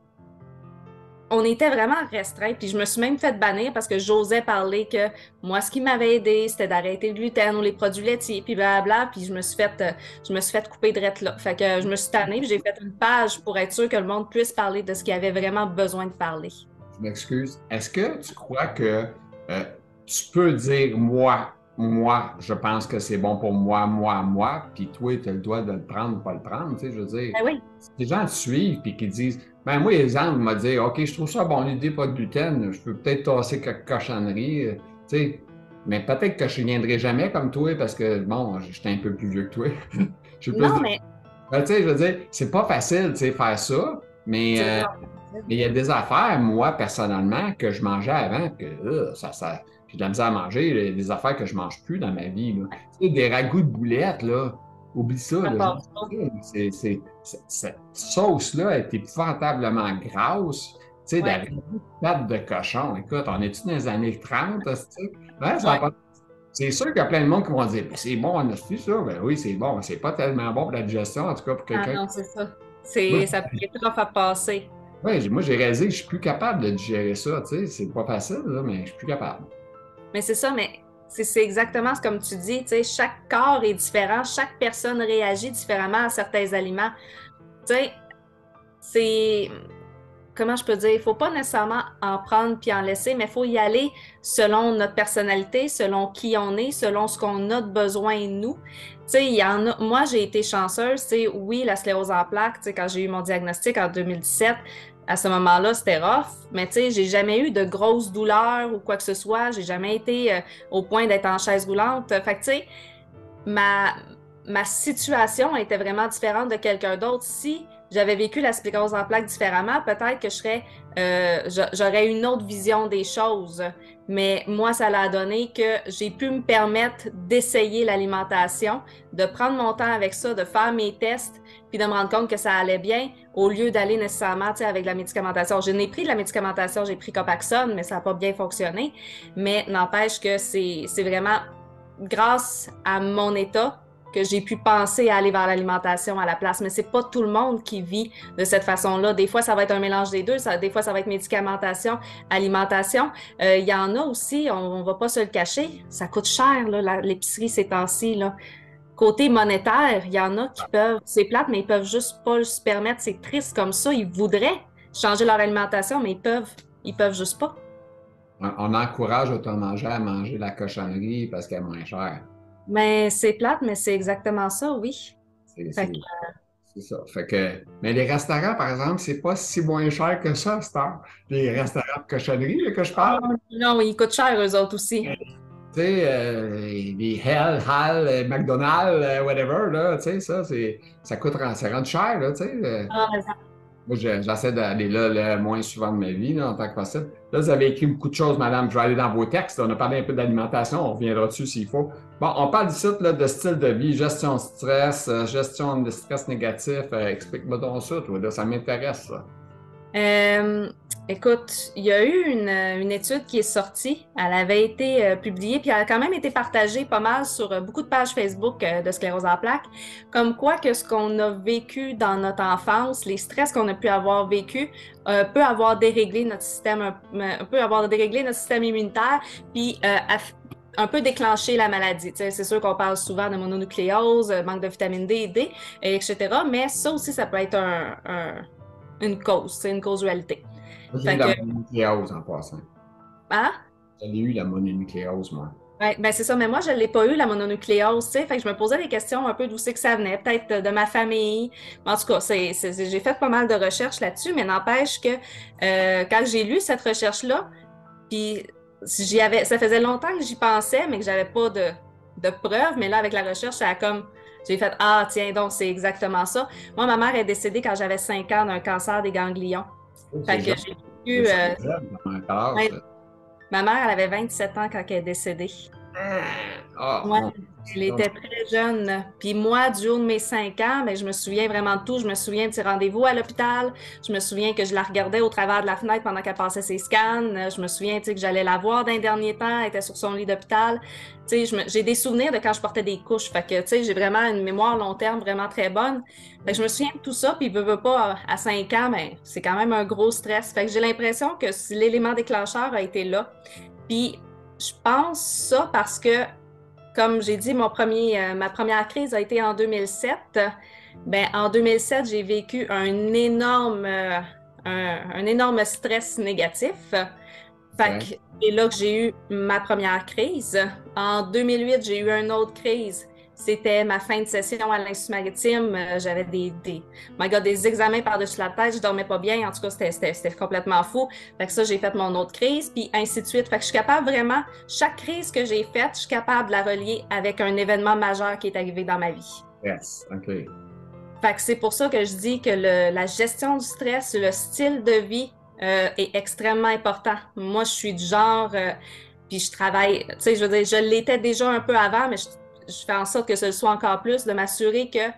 On était vraiment restreints, puis je me suis même fait bannir parce que j'osais parler que moi, ce qui m'avait aidé, c'était d'arrêter le gluten ou les produits laitiers, puis blablabla, puis je me suis fait, euh, je me suis fait couper de là. Fait que je me suis tannée, puis j'ai fait une page pour être sûr que le monde puisse parler de ce qu'il avait vraiment besoin de parler. Je m'excuse. Est-ce que tu crois que euh, tu peux dire moi, moi, je pense que c'est bon pour moi, moi, moi, puis toi, tu as le droit de le prendre ou pas le prendre, tu sais, je veux dire. Ben oui, Si les gens te suivent puis qui disent Ben moi, exemple, m'a dit OK, je trouve ça bon l'idée, pas de gluten, je peux peut-être tasser quelques cochonneries, euh, tu sais. Mais peut-être que je ne viendrai jamais comme toi parce que bon, j'étais un peu plus vieux que toi. Je plus non, mais Ben, tu sais, je veux dire, c'est pas facile, tu sais, faire ça, mais. Mais il y a des affaires, moi, personnellement, que je mangeais avant, que euh, ça, ça, j'ai de la misère à manger, il y a des affaires que je mange plus dans ma vie. Là. Tu sais, des ragoûts de boulettes, là, oublie ça. Là, cette sauce-là est épouvantablement grasse. Tu sais, Ouais. des ragoûts de pâte de cochon. Écoute, on est-tu dans les années 30, hostie? Ouais, ça a Ouais. pas- C'est sûr qu'il y a plein de monde qui vont dire Ben, c'est bon, on a su ça. Ben oui, c'est bon. C'est pas tellement bon pour la digestion, en tout cas pour Ah quelqu'un. non, c'est ça. C'est, ça peut être trop à passer. Ouais, moi, j'ai réalisé que je suis plus capable de digérer ça. Tu sais, c'est pas facile, là, mais je suis plus capable. Mais c'est ça, mais c'est exactement comme tu dis, tu sais, chaque corps est différent, chaque personne réagit différemment à certains aliments. Tu sais, c'est comment je peux dire, il faut pas nécessairement en prendre puis en laisser, mais il faut y aller selon notre personnalité, selon qui on est, selon ce qu'on a de besoin nous. Y a, moi j'ai été chanceuse, oui, la sclérose en plaques, quand j'ai eu mon diagnostic en 2017, à ce moment-là, c'était rough, mais tu sais, j'ai jamais eu de grosses douleurs ou quoi que ce soit, j'ai jamais été euh, au point d'être en chaise roulante. Fait que tu sais, ma, ma situation était vraiment différente de quelqu'un d'autre. Si j'avais vécu la sclérose en plaques différemment, peut-être que je serais, euh, j'a- j'aurais une autre vision des choses. Mais moi, ça l'a donné que j'ai pu me permettre d'essayer l'alimentation, de prendre mon temps avec ça, de faire mes tests, puis de me rendre compte que ça allait bien, au lieu d'aller nécessairement avec la médicamentation. Je n'ai pris de la médicamentation, j'ai pris Copaxone, mais ça n'a pas bien fonctionné. Mais n'empêche que c'est vraiment grâce à mon état que j'ai pu penser à aller vers l'alimentation à la place. Mais c'est pas tout le monde qui vit de cette façon-là. Des fois, ça va être un mélange des deux. Des fois, ça va être médicamentation, alimentation. Euh, Il y en a aussi, on, on va pas se le cacher, ça coûte cher, l'épicerie ces temps-ci. Côté monétaire, il y en a qui peuvent, c'est plate, mais ils peuvent juste pas se permettre, c'est triste comme ça. Ils voudraient changer leur alimentation, mais ils peuvent, ils peuvent juste pas. On, encourage auto-manger à manger la cochonnerie parce qu'elle est moins chère. Mais c'est plate, mais c'est exactement ça, oui. C'est, que, ça. Fait que, mais les restaurants, par exemple, c'est pas si moins cher que ça, Star. Les restaurants de cochonnerie là, que je parle. Non, ils coûtent cher, eux autres aussi. Tu sais, euh, les Hell, Hall, euh, McDonald's, euh, whatever, là, tu sais, ça, c'est, ça coûte, ça rentre cher, là, tu sais. euh. Ah, Moi, je- j'essaie d'aller là le moins souvent de ma vie, là, en tant que possible. Là, vous avez écrit beaucoup de choses, madame. Je vais aller dans vos textes. On a parlé un peu d'alimentation. On reviendra dessus s'il faut. Bon, on parle ici là, de style de vie, gestion de stress, euh, gestion de stress négatif. Euh, Explique-moi donc ça, toi. Là, ça m'intéresse, ça. Euh, écoute, il y a eu une, étude qui est sortie. Elle avait été euh, publiée, puis elle a quand même été partagée pas mal sur euh, beaucoup de pages Facebook de sclérose en plaques. Comme quoi que ce qu'on a vécu dans notre enfance, les stress qu'on a pu avoir vécu, peut avoir déréglé notre système, peut avoir déréglé notre système immunitaire, puis un peu déclencher la maladie. C'est sûr qu'on parle souvent de mononucléose, manque de vitamine D et D, et etc. Mais ça aussi, ça peut être un- une cause, c'est une causalité. J'ai eu la que- mononucléose en passant. Hein? J'avais eu la mononucléose, moi. Ouais, ben c'est ça, mais moi, je ne l'ai pas eu, la mononucléose, tu sais, fait que je me posais des questions un peu d'où c'est que ça venait, peut-être de, ma famille. En tout cas, c'est- j'ai fait pas mal de recherches là-dessus, mais n'empêche que euh, quand j'ai lu cette recherche-là, puis j'y avais, ça faisait longtemps que j'y pensais, mais que j'avais pas de, de preuves, mais là, avec la recherche, ça a comme, j'ai fait, ah, tiens, donc c'est exactement ça. Moi, ma mère est décédée quand j'avais 5 ans d'un cancer des ganglions. Fait que j'ai vécu, euh, ma mère, elle avait 27 ans quand elle est décédée. ah, Ouais. Elle était très jeune. Puis moi, du haut de mes cinq ans, ben, je me souviens vraiment de tout. Je me souviens de ses rendez-vous à l'hôpital. Je me souviens que je la regardais au travers de la fenêtre pendant qu'elle passait ses scans. Je me souviens que j'allais la voir d'un dernier temps. Elle était sur son lit d'hôpital. J'ai des souvenirs de quand je portais des couches. Fait que j'ai vraiment une mémoire long terme vraiment très bonne. Fait que je me souviens de tout ça. Puis veux, veux pas, à cinq ans, ben, c'est quand même un gros stress. Fait que j'ai l'impression que l'élément déclencheur a été là. Puis je pense ça parce que comme j'ai dit, mon premier, euh, ma première crise a été en 2007. Ben, en 2007, j'ai vécu un énorme, euh, un, un énorme stress négatif. Fait Ouais. que c'est là que j'ai eu ma première crise. En 2008, j'ai eu une autre crise. C'était ma fin de session à l'Institut maritime. Euh, J'avais des, des, my God, des examens par-dessus la tête. Je dormais pas bien. En tout cas, c'était- complètement fou. Fait que ça, j'ai fait mon autre crise, puis ainsi de suite. Fait que je suis capable vraiment, chaque crise que j'ai faite, je suis capable de la relier avec un événement majeur qui est arrivé dans ma vie. Yes, OK. Fait que c'est pour ça que je dis que le- la gestion du stress, le style de vie euh, est extrêmement important. Moi, je suis du genre, euh, puis je travaille, tu sais, je veux dire, je l'étais déjà un peu avant, mais je, je fais en sorte que ce soit encore plus, de m'assurer que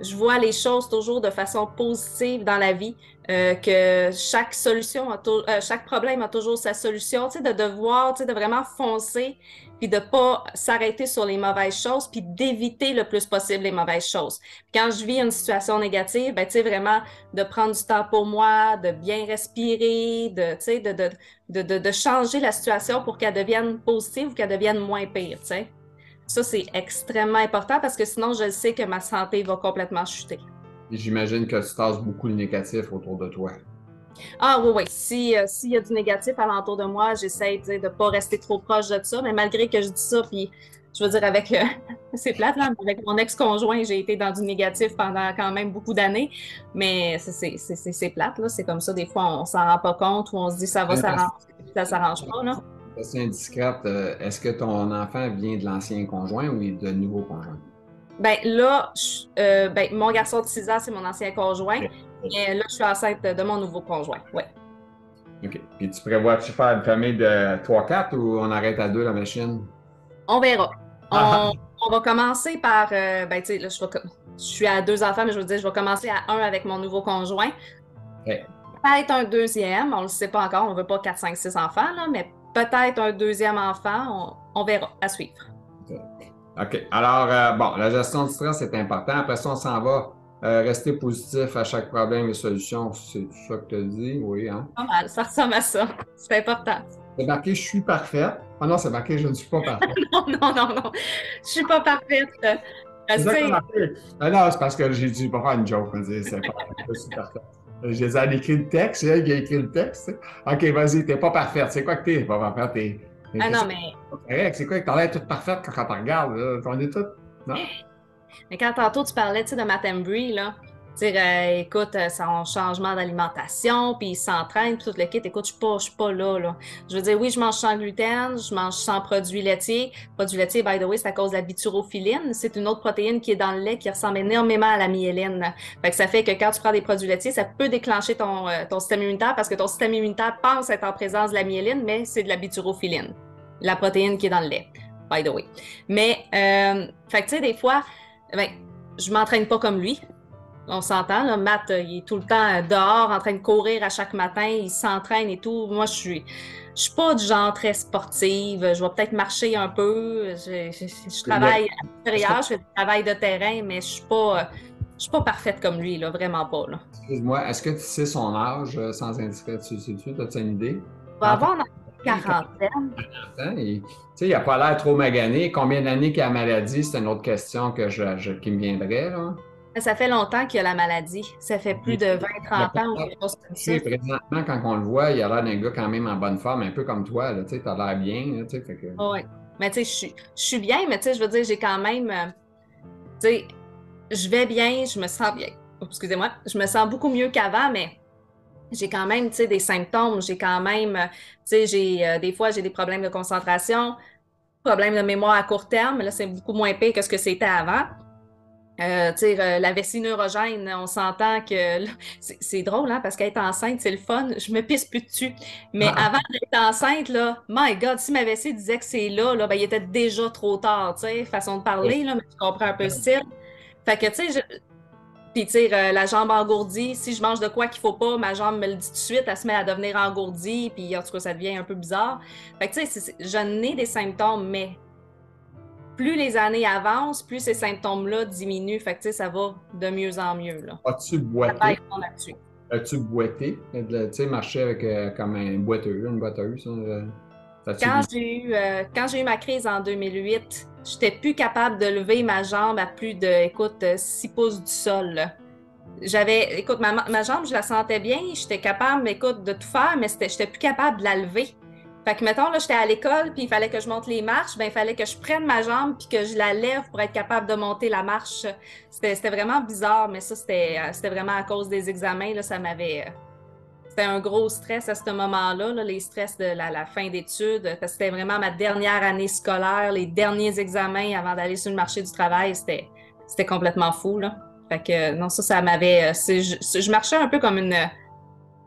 je vois les choses toujours de façon positive dans la vie, euh, que chaque solution, euh, chaque problème a toujours sa solution, tu sais, de devoir, tu sais, de vraiment foncer, puis de pas s'arrêter sur les mauvaises choses, puis d'éviter le plus possible les mauvaises choses. Quand je vis une situation négative, ben, tu sais, vraiment de prendre du temps pour moi, de bien respirer, de, tu sais, de, de, de, de changer la situation pour qu'elle devienne positive ou qu'elle devienne moins pire, tu sais. Ça, c'est extrêmement important parce que sinon, je sais que ma santé va complètement chuter. J'imagine que tu tasses beaucoup le négatif autour de toi. Ah oui, oui. Si, euh, s'il y a du négatif alentour de moi, j'essaie de ne pas rester trop proche de ça. Mais malgré que je dis ça, puis je veux dire, avec euh, c'est plate, là, mais avec mon ex-conjoint, j'ai été dans du négatif pendant quand même beaucoup d'années. Mais c'est- plate, là. C'est comme ça, des fois, on s'en rend pas compte ou on se dit ça va s'arranger, ça s'arrange pas, là. Question indiscrète, euh, est-ce que ton enfant vient de l'ancien conjoint ou de nouveau conjoint? Ben là, je- euh, ben, mon garçon de 6 ans, c'est mon ancien conjoint. Ok. Et là, je suis enceinte de mon nouveau conjoint. Ouais. OK. Puis tu prévois-tu faire une famille de 3-4 ou on arrête à deux la machine? On verra. Ah. On, on va commencer par. euh, ben, tu sais, là, je, vais je suis à deux enfants, mais je veux dire, je vais commencer à un avec mon nouveau conjoint. Peut-être un deuxième, on ne le sait pas encore, on ne veut pas 4, 5, 6 enfants, là, mais peut-être un deuxième enfant, on, on verra, à suivre. OK. Alors, euh, bon, la gestion du stress est important. Après ça, on s'en va. Euh, rester positif à chaque problème et solution. C'est tout ça que tu as dit? Oui, hein? Pas mal, ça ressemble à ça. C'est important. C'est marqué je suis parfaite. Ah non, c'est marqué je ne suis pas parfaite. Non, non, non, non. Je suis pas parfaite. Ah non, c'est parce que j'ai dû pas faire une joke. on dit, C'est pas je suis parfaite. J'ai dit, elle écrit le texte, c'est elle qui a écrit le texte. OK, vas-y, t'es pas parfaite. C'est quoi que t'es? Pas parfaite? Ah non, mais. C'est quoi que t'as l'air toute parfaite quand on te regarde? Là? On est toutes. Non? mais quand tantôt tu parlais de Matt Embry, là, euh, écoute, euh, son changement d'alimentation, puis il s'entraîne, tout le kit. Écoute, je suis pas, suis pas là, là. Je veux dire, oui, je mange sans gluten, je mange sans produits laitiers. Produits laitiers, by the way, c'est à cause de la biturophiline. C'est une autre protéine qui est dans le lait qui ressemble énormément à la myéline. Fait que ça fait que quand tu prends des produits laitiers, ça peut déclencher ton, euh, ton système immunitaire parce que ton système immunitaire pense être en présence de la myéline, mais c'est de la biturophiline, la protéine qui est dans le lait, by the way. Mais, euh, fait que tu sais, des fois, ben, je m'entraîne pas comme lui. On s'entend, là, Matt, euh, il est tout le temps euh, dehors en train de courir à chaque matin, il s'entraîne et tout. Moi, je suis, je suis pas du genre très sportive. Je vais peut-être marcher un peu. Je, travaille à l'extérieur, je fais du travail de terrain, mais je suis pas, je suis pas parfaite comme lui, là, vraiment pas. Excuse-moi, est-ce que tu sais son âge euh, sans indiscret? Tu? As-tu une idée? Il va avoir une quarantaine. Tu sais, il n'a pas l'air trop magané. Combien d'années qu'il a la maladie? C'est une autre question que je, qui me viendrait. Là. Ça fait longtemps qu'il a la maladie. Ça fait plus de 20-30 ans ou quelque chose comme ça. Présentement, quand on le voit, il a l'air d'un gars quand même en bonne forme, un peu comme toi. Tu as l'air bien. Là, que... Oui. Mais tu sais, je suis bien, mais tu sais, je veux dire, j'ai quand même. Euh, tu sais, je vais bien, je me sens bien. Excusez-moi, je me sens beaucoup mieux qu'avant, mais j'ai quand même, tu sais, des symptômes. J'ai quand même, tu sais, j'ai euh, des fois, j'ai des problèmes de concentration, problèmes de mémoire à court terme. Là, c'est beaucoup moins pire que ce que c'était avant. Euh, euh, la vessie neurogène, on s'entend que c'est drôle hein, parce qu'être enceinte, c'est le fun. Je me pisse plus dessus. Mais ah. avant d'être enceinte, là, my God, si ma vessie disait que c'est là, là ben, il était déjà trop tard, façon de parler, là, mais tu comprends un peu le style. Fait que, tu sais, puis, tu sais, euh, la jambe engourdie, si je mange de quoi qu'il faut pas, ma jambe me le dit tout de suite, elle se met à devenir engourdie, puis en tout cas, ça devient un peu bizarre. Fait que, tu sais, je n'ai des symptômes, mais plus les années avancent, plus ces symptômes-là diminuent. Fait que, ça va de mieux en mieux. As-tu boité? As-tu boité? Tu sais, marcher avec euh, comme un boiteux, une boiteuse? Euh, quand j'ai eu, euh, quand j'ai eu ma crise en 2008, j'étais plus capable de lever ma jambe à plus de, écoute, 6 pouces du sol. J'avais, écoute, ma, ma, jambe, je la sentais bien, j'étais capable, écoute, de tout faire, mais j'étais plus capable de la lever. Fait que, mettons, là, j'étais à l'école, puis il fallait que je monte les marches, ben il fallait que je prenne ma jambe, puis que je la lève pour être capable de monter la marche. C'était vraiment bizarre, mais ça, c'était vraiment à cause des examens, là, ça m'avait... C'était un gros stress à ce moment-là, là, les stress de la, fin d'études, parce que c'était vraiment ma dernière année scolaire, les derniers examens avant d'aller sur le marché du travail, c'était complètement fou, là. Fait que, non, ça, ça m'avait... Je, je, marchais un peu comme une,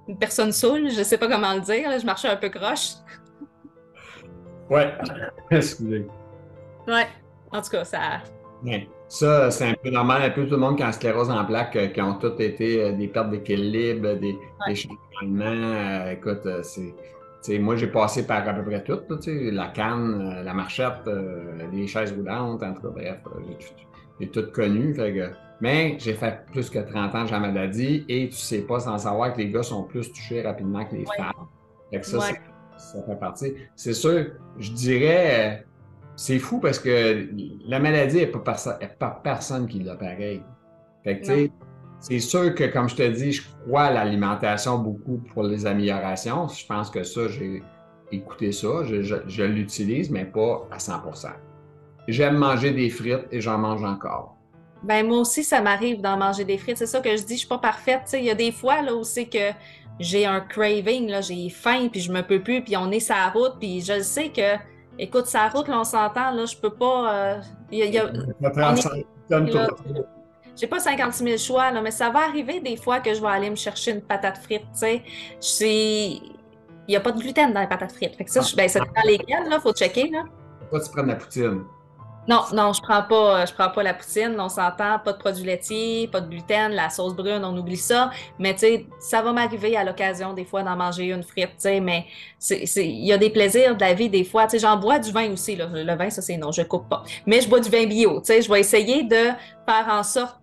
une personne saoule, je sais pas comment le dire, je marchais un peu croche. Ouais, excusez. Ouais, en tout cas, ça. Ouais. Ça, c'est un peu normal, un peu tout le monde qui a sclérose en plaques, euh, qui ont toutes été euh, des pertes d'équilibre, des, des changements. Euh, écoute, c'est. moi, j'ai passé par à peu près tout, la canne, la marchette, les chaises roulantes, en tout cas, bref, j'ai tout connu. mais j'ai fait plus que 30 ans de la maladie et tu sais pas sans savoir que les gars sont plus touchés rapidement que les femmes. Fait que ça, ça fait partie. C'est sûr, je dirais, c'est fou parce que la maladie n'est pas, pas, personne qui l'a pareil. Fait que, tu sais, c'est sûr que, comme je te dis, je crois à l'alimentation beaucoup pour les améliorations. Je pense que ça, j'ai écouté ça, je, l'utilise, mais pas à 100 J'aime manger des frites et j'en mange encore. Ben moi aussi, ça m'arrive d'en manger des frites. C'est ça que je dis, je suis pas parfaite. il y a des fois là où c'est que j'ai un craving, là, j'ai faim, puis je me peux plus, puis on est sa route, puis je sais que, écoute, sa route, là, on s'entend, là, je peux pas. Euh, y a, j'ai pas 56 000 choix, là, mais ça va arriver des fois que je vais aller me chercher une patate frite, tu sais. Il n'y a pas de gluten dans les patates frites. Fait que ça, ben, ça dépend lesquelles, là, faut checker, là. Pourquoi tu prends de la poutine? Non, non, je prends pas, je prends pas la poutine. On s'entend, pas de produits laitiers, pas de gluten, la sauce brune, on oublie ça. Mais tu sais, ça va m'arriver à l'occasion des fois d'en manger une frite, tu sais. Mais il y a des plaisirs de la vie des fois. Tu sais, j'en bois du vin aussi. Là. Le vin, ça c'est non, je coupe pas. Mais je bois du vin bio. Tu sais, je vais essayer de faire en sorte.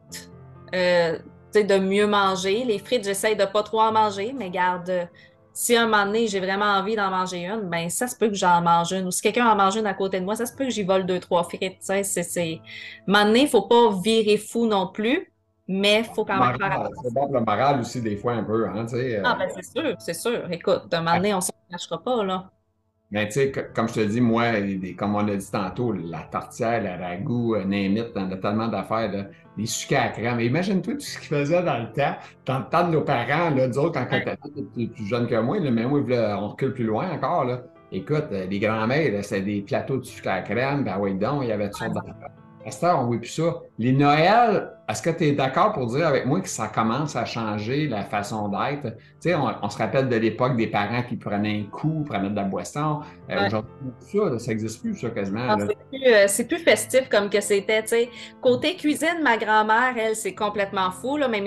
Euh, de mieux manger. Les frites, j'essaie de pas trop en manger, mais garde, si un moment donné, j'ai vraiment envie d'en manger une, ben ça se peut que j'en mange une. Ou si quelqu'un en mange une à côté de moi, ça se peut que j'y vole deux, trois frites. C'est, c'est... Un moment donné, il ne faut pas virer fou non plus, mais il faut quand même faire C'est bon pour le moral aussi, des fois, un peu. Hein, euh. Ah, ben c'est sûr, c'est sûr. Écoute, un moment donné, on ne se cachera pas, là. Mais tu sais, comme je te dis, moi, comme on a dit tantôt, la tortière, le ragoût, un émite, on a tellement d'affaires, des sucres à crème. Imagine-toi tout ce qu'ils faisaient dans le temps. Dans le temps de nos parents, là, nous autres, quand on était plus jeune que moi, mais moi, on recule plus loin encore. Là. Écoute, euh, les grands-mères, c'était des plateaux de sucre à crème, ben oui, donc, il y avait toutes sortes d'affaires. À cette heure, on ne voit plus ça. Les Noëls, est-ce que tu es d'accord pour dire avec moi que ça commence à changer la façon d'être? Tu sais, on, se rappelle de l'époque des parents qui prenaient un coup, prenaient de la boisson. Euh, aujourd'hui, ça, ça n'existe plus, ça, quasiment. Ah, euh, c'est plus, festif comme que c'était, tu sais. Côté cuisine, ma grand-mère, elle, c'est complètement fou, là, mais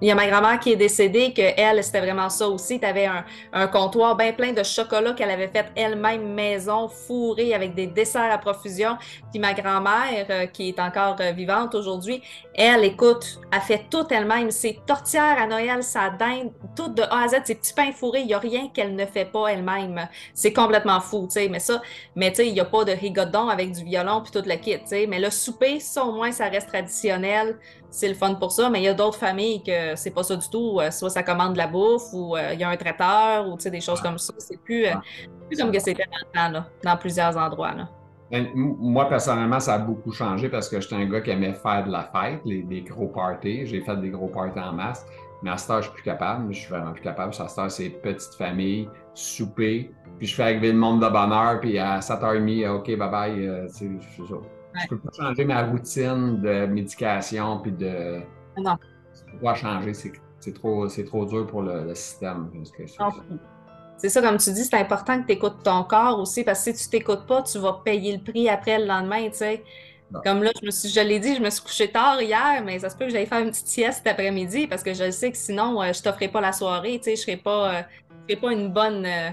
il y a ma grand-mère qui est décédée, que elle, c'était vraiment ça aussi. Tu avais un, comptoir bien plein de chocolat qu'elle avait fait elle-même maison, fourré, avec des desserts à profusion. Puis ma grand-mère, euh, qui est encore vivante aujourd'hui, elle, écoute, a fait tout elle-même. Ses tortières à Noël, sa dinde, tout de A à Z, ses petits pains fourrés, il n'y a rien qu'elle ne fait pas elle-même. C'est complètement fou, tu sais. Mais ça, mais tu sais, il n'y a pas de rigodon avec du violon puis tout le kit, tu sais. Mais le souper, ça, au moins, ça reste traditionnel. C'est le fun pour ça. Mais il y a d'autres familles que c'est pas ça du tout. Euh, soit ça commande de la bouffe ou il y a un traiteur ou, tu sais, des choses comme ça. C'est plus, plus comme que c'était dans là, dans plusieurs endroits, là. Ben, moi, personnellement, ça a beaucoup changé parce que j'étais un gars qui aimait faire de la fête, les, des gros parties. J'ai fait des gros parties en masse. Mais à ce temps, je suis plus capable. Je suis vraiment plus capable. À ce temps, c'est petite famille, souper. Puis je fais arriver le monde de bonheur. Puis à 7h30, OK, bye bye. Euh, je ne peux pas changer ma routine de médication. Puis de. Non. Je peux pas changer. C'est trop, trop dur pour le, système. C'est ça, comme tu dis, c'est important que tu écoutes ton corps aussi, parce que si tu t'écoutes pas, tu vas payer le prix après le lendemain, tu sais. Comme là, je me suis, je l'ai dit, je me suis couché tard hier, mais ça se peut que j'aille faire une petite sieste cet après-midi parce que je sais que sinon, euh, je t'offrirai pas la soirée, tu sais, je serai pas, euh, serai pas une bonne, euh,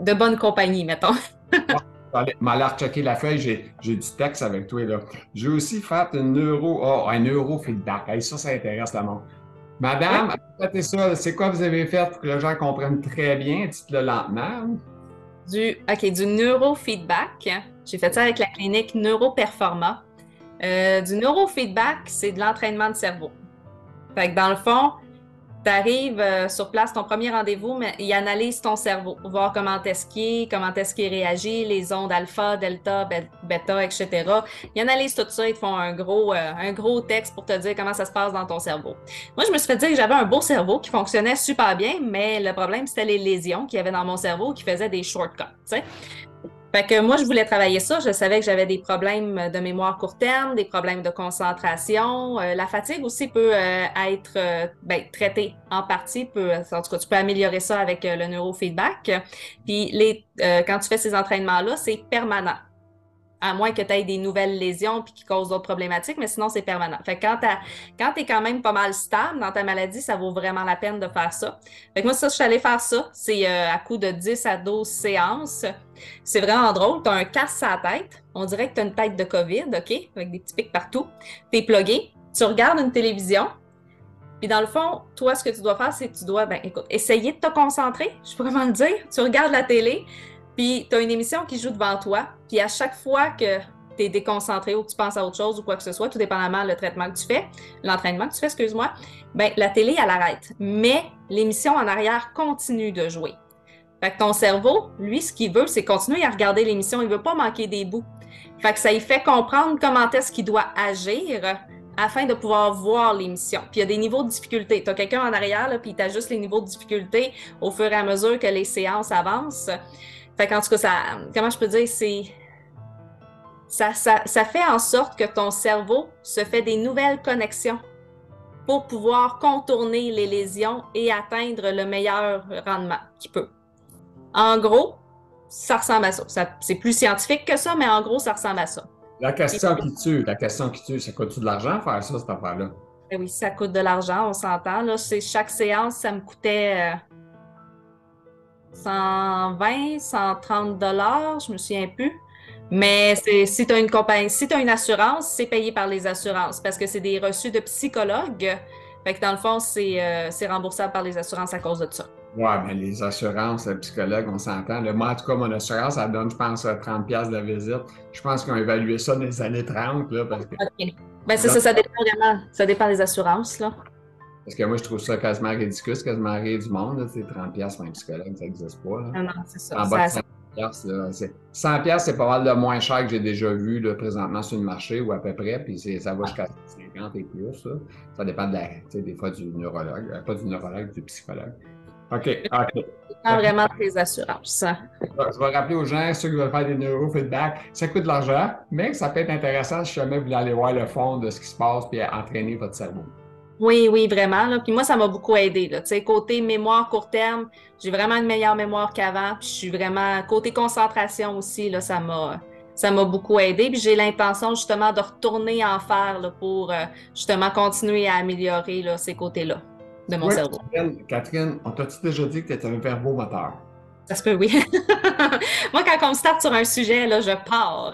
de bonne compagnie, mettons. m'a l'air checker la feuille, j'ai, du texte avec toi. là. J'ai aussi fait un neuro, oh, un neurofeedback. ça, ça intéresse le monde. Madame, ça. C'est quoi vous avez fait pour que les gens comprennent très bien? Dites-le lentement. Du, OK, du neurofeedback. J'ai fait ça avec la clinique Neuroperforma. Euh, du neurofeedback, c'est de l'entraînement de cerveau. Fait que dans le fond, tu arrives euh, sur place, ton premier rendez-vous, mais il analyse ton cerveau, voir comment est-ce qu'il est, comment est-ce qu'il réagit, les ondes alpha, delta, bêta, etc. Ils analysent tout ça, ils te font un gros, euh, un gros texte pour te dire comment ça se passe dans ton cerveau. Moi, je me suis fait dire que j'avais un beau cerveau qui fonctionnait super bien, mais le problème, c'était les lésions qu'il y avait dans mon cerveau qui faisaient des shortcuts. sais. Fait que moi, je voulais travailler ça. Je savais que j'avais des problèmes de mémoire court terme, des problèmes de concentration. Euh, la fatigue aussi peut euh, être euh, ben, traitée en partie. Peut, en tout cas, tu peux améliorer ça avec le neurofeedback. Puis les, quand tu fais ces entraînements-là, c'est permanent à moins que tu aies des nouvelles lésions puis qui causent d'autres problématiques, mais sinon, c'est permanent. Fait que quand tu es quand même pas mal stable dans ta maladie, ça vaut vraiment la peine de faire ça. Fait que moi, ça, je suis allée faire ça. C'est euh, à coup de 10 à 12 séances. C'est vraiment drôle. Tu as un casse à la tête. On dirait que tu as une tête de COVID, OK? Avec des petits pics partout. Tu es plugué. Tu regardes une télévision. Puis dans le fond, toi, ce que tu dois faire, c'est que tu dois, ben écoute, essayer de te concentrer, je peux vraiment le dire. Tu regardes la télé, puis tu as une émission qui joue devant toi, puis à chaque fois que tu es déconcentré ou que tu penses à autre chose ou quoi que ce soit, tout dépendamment le traitement que tu fais, l'entraînement que tu fais, excuse-moi, ben la télé, elle arrête. Mais l'émission en arrière continue de jouer. Fait que ton cerveau, lui, ce qu'il veut, c'est continuer à regarder l'émission. Il veut pas manquer des bouts. Fait que ça lui fait comprendre comment est-ce qu'il doit agir afin de pouvoir voir l'émission. Puis il y a des niveaux de difficulté. Tu as quelqu'un en arrière, là, puis il t'ajuste les niveaux de difficulté au fur et à mesure que les séances avancent. Fait qu'en tout cas, ça, comment je peux dire, c'est. Ça, ça, fait en sorte que ton cerveau se fait des nouvelles connexions pour pouvoir contourner les lésions et atteindre le meilleur rendement qu'il peut. En gros, ça ressemble à ça. c'est plus scientifique que ça, mais en gros, ça ressemble à ça. La question qui tue, la question qui tue, ça coûte-tu de l'argent faire ça, cette affaire-là? Eh oui, ça coûte de l'argent, on s'entend. Là, chaque séance, ça me coûtait euh, 120, 130 dollars, je me souviens plus. Mais si tu as une compagnie, si tu as une assurance, c'est payé par les assurances parce que c'est des reçus de psychologues. Fait que dans le fond, c'est euh, remboursable par les assurances à cause de ça. Oui, mais les assurances, les psychologues, on s'entend. Moi, en tout cas, mon assurance, elle donne, je pense, 30$ de la visite. Je pense qu'ils ont évalué ça dans les années 30. Là, parce que... OK. Ben, ça, ça dépend vraiment. Ça dépend des assurances. Là. Parce que moi, je trouve ça quasiment ridicule, quasiment rire du monde. C'est 30$ pour un psychologue, ça n'existe pas. Là. Non, non, c'est ça. En bas de 100 pièces c'est pas mal de moins cher que j'ai déjà vu là, présentement sur le marché ou à peu près, puis ça va jusqu'à 50 et plus. Ça, dépend de la, des fois du neurologue, euh, pas du neurologue, du psychologue. OK, OK. vraiment tes assurances. Je vais rappeler aux gens, ceux qui veulent faire des neurofeedback, ça coûte de l'argent, mais ça peut être intéressant si jamais vous voulez aller voir le fond de ce qui se passe puis entraîner votre cerveau. Oui, oui, vraiment. Là. Puis moi, ça m'a beaucoup aidé. Là. Côté mémoire court terme, j'ai vraiment une meilleure mémoire qu'avant. Puis je suis vraiment. Côté concentration aussi, là, ça m'a. Ça m'a beaucoup aidé. Puis j'ai l'intention justement de retourner en faire là, pour euh, justement continuer à améliorer là, ces côtés-là de mon cerveau. Catherine, on t'a-tu déjà dit que tu étais un verbomoteur? Ça se peut, oui. Moi, quand on me starte sur un sujet, là, je pars.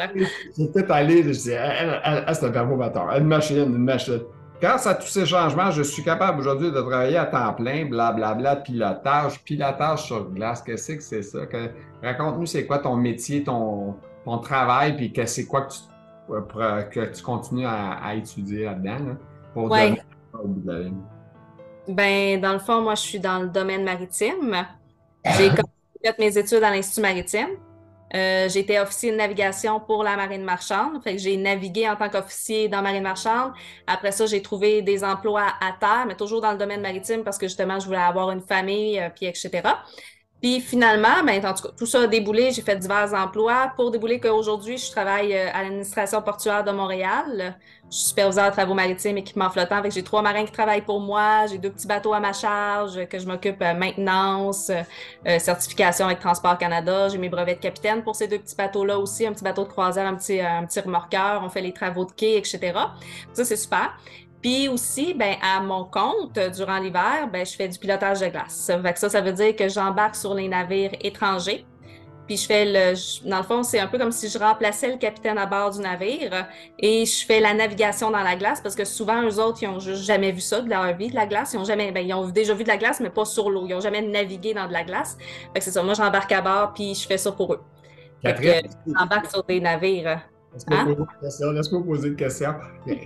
J'étais allé, je disais, elle, elle, elle c'est un verbomoteur, une machine, une machine. Grâce à tous ces changements, je suis capable aujourd'hui de travailler à temps plein, blablabla, bla, bla, pilotage, pilotage sur glace. Qu'est-ce que c'est ça? Que... Raconte-nous, c'est quoi ton métier, ton, ton travail, puis que c'est quoi que tu, euh, que tu continues à, étudier là-dedans pour ouais. Ben, dans le fond, moi, je suis dans le domaine maritime. J'ai fait mes études à l'Institut maritime. Euh, été officier de navigation pour la marine marchande. Fait que j'ai navigué en tant qu'officier dans marine marchande. Après ça, j'ai trouvé des emplois à terre, mais toujours dans le domaine maritime parce que justement, je voulais avoir une famille, euh, etc. Puis finalement, ben, en tout cas, tout ça a déboulé. J'ai fait divers emplois pour débouler qu'aujourd'hui, je travaille euh, à l'administration portuaire de Montréal. Je suis superviseur de travaux maritimes, équipement flottant. J'ai trois marins qui travaillent pour moi. J'ai deux petits bateaux à ma charge que je m'occupe euh, maintenance, euh, certification avec Transport Canada. J'ai mes brevets de capitaine pour ces deux petits bateaux-là aussi. Un petit bateau de croisière, un petit, un petit remorqueur. On fait les travaux de quai, etc. Ça, c'est super. Puis aussi, ben, à mon compte, durant l'hiver, ben, je fais du pilotage de glace. ça, ça veut dire que j'embarque sur les navires étrangers. Puis je fais le. Dans le fond, c'est un peu comme si je remplaçais le capitaine à bord du navire et je fais la navigation dans la glace parce que souvent, eux autres, ils ont juste jamais vu ça de leur vie, de la glace. Ils ont jamais. Ben, ils ont déjà vu de la glace, mais pas sur l'eau. Ils ont jamais navigué dans de la glace. Fait que c'est ça. Moi, j'embarque à bord puis je fais ça pour eux. J'embarque sur des navires Laisse-moi poser une question.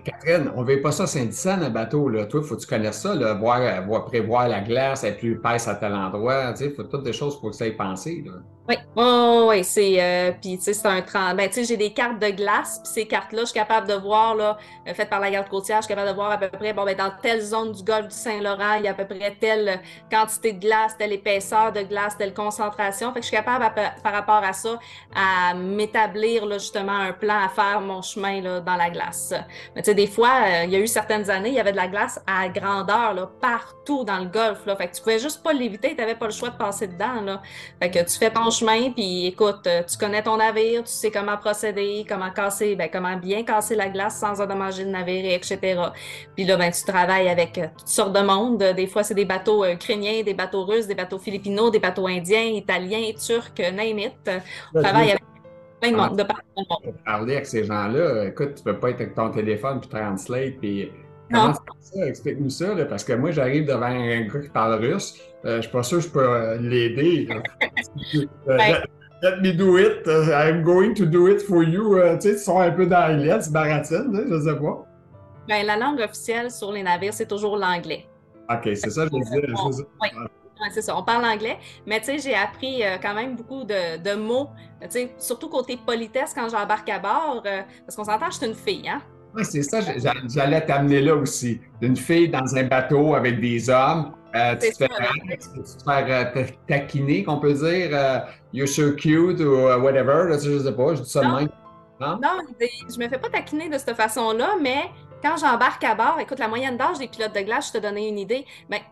Catherine, on ne veut pas ça Saint-Dicenne, un bateau. Là. Toi, il faut que tu connaisses ça, là, voir, voir, prévoir la glace, être plus épaisse à tel endroit. Il faut toutes des choses pour que ça pensé. Là. Oui, oh, oui, c'est euh, puis tu sais c'est un ben tu sais j'ai des cartes de glace, puis ces cartes là, je suis capable de voir là euh, faites par la garde côtière, je suis capable de voir à peu près bon ben dans telle zone du golfe du Saint-Laurent, il y a à peu près telle quantité de glace, telle épaisseur de glace, telle concentration. Fait que je suis capable par rapport à ça à m'établir là justement un plan à faire mon chemin là dans la glace. Mais tu sais des fois, euh, il y a eu certaines années, il y avait de la glace à grandeur là partout dans le golfe là. Fait que tu pouvais juste pas l'éviter, tu n'avais pas le choix de passer dedans là. Fait que tu fais ton chemin, puis écoute, euh, tu connais ton navire, tu sais comment procéder, comment casser, ben, comment bien casser la glace sans endommager le navire, etc. Puis là, ben, tu travailles avec euh, toutes sortes de monde. Des fois, c'est des bateaux euh, ukrainiens, des bateaux russes, des bateaux philippinos, des bateaux indiens, italiens, turcs, name it. On travaille avec plein de monde, de Parler avec ces gens-là, écoute, tu peux pas être avec ton téléphone puis translate, puis Comment ça? Explique-nous ça, parce que moi, j'arrive devant un gars qui parle russe. Je euh, je suis pas sûr que je peux euh, l'aider. Euh, let, me do it. I'm going to do it for you. tu sais, ils sont un peu d'anglais, c'est baratine, hein, je sais pas. Ben, la langue officielle sur les navires, c'est toujours l'anglais. OK, c'est ça, je veux dire. Oui. c'est ça, on parle anglais, mais tu sais, j'ai appris quand même beaucoup de, de mots, tu sais, surtout côté politesse quand j'embarque à bord, parce qu'on s'entend, je suis une fille, hein? Oui, c'est ça, j'allais t'amener là aussi. Une fille dans un bateau avec des hommes, euh, tu, te fais, faire euh, taquiner, qu'on peut dire, euh, you're so cute ou whatever, là, je sais pas, je dis ça de même. Non, non je me fais pas taquiner de cette façon-là, mais quand j'embarque à bord, écoute, la moyenne d'âge des pilotes de glace, je te donnais une idée, mais ben,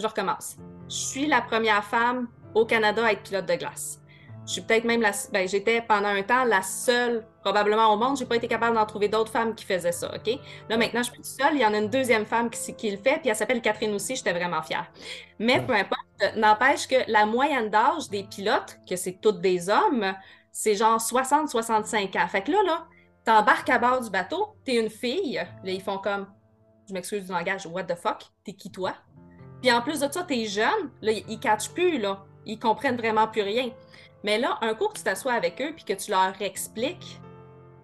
je recommence. Je suis la première femme au Canada à être pilote de glace. Je suis peut-être même la. Ben, j'étais pendant un temps la seule, probablement au monde. J'ai pas été capable d'en trouver d'autres femmes qui faisaient ça, OK? Là, maintenant, je suis plus seule. Il y en a une deuxième femme qui, qui le fait, puis elle s'appelle Catherine aussi. J'étais vraiment fière. Mais peu importe, n'empêche que la moyenne d'âge des pilotes, que c'est toutes des hommes, c'est genre 60-65 ans. Fait que là, là, t'embarques à bord du bateau, t'es une fille. Là, ils font comme, je m'excuse du langage, what the fuck? T'es qui toi? Puis en plus de ça, t'es jeune. Là, ils catchent plus, là. Ils comprennent vraiment plus rien. Mais là, un coup que tu t'assois avec eux puis que tu leur expliques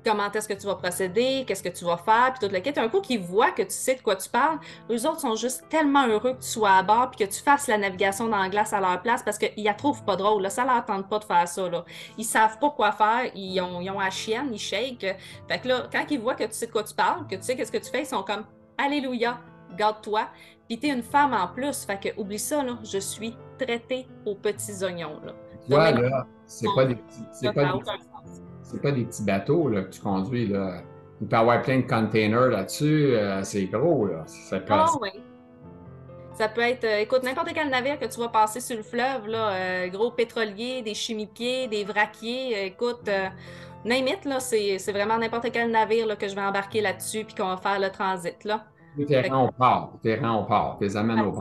comment est-ce que tu vas procéder, qu'est-ce que tu vas faire, puis tout le kit. Un coup qu'ils voient que tu sais de quoi tu parles, eux autres sont juste tellement heureux que tu sois à bord puis que tu fasses la navigation dans la glace à leur place parce qu'ils la trouvent pas drôle. Là. Ça leur tente pas de faire ça. Là. Ils savent pas quoi faire, ils ont, ils la ils shake. Fait que là, quand ils voient que tu sais de quoi tu parles, que tu sais qu'est-ce que tu fais, ils sont comme Alléluia, garde-toi. Puis t'es une femme en plus, fait que oublie ça, je suis traitée aux petits oignons. Tu là, c'est pas des petits. C'est pas, des, pas des petits bateaux là, que tu conduis. Là. Il peut y avoir plein de containers là-dessus. Euh, c'est gros. Là. Ça peut, ah, oui. Ça peut être, euh, écoute, n'importe quel navire que tu vas passer sur le fleuve, là, euh, gros pétrolier, des chimiquiers, des vraquiers, écoute, name it, là, c'est, vraiment n'importe quel navire là, que je vais embarquer là-dessus puis qu'on va faire le transit. Là. Terrain, on part. Terrain, on part. Tes amènes au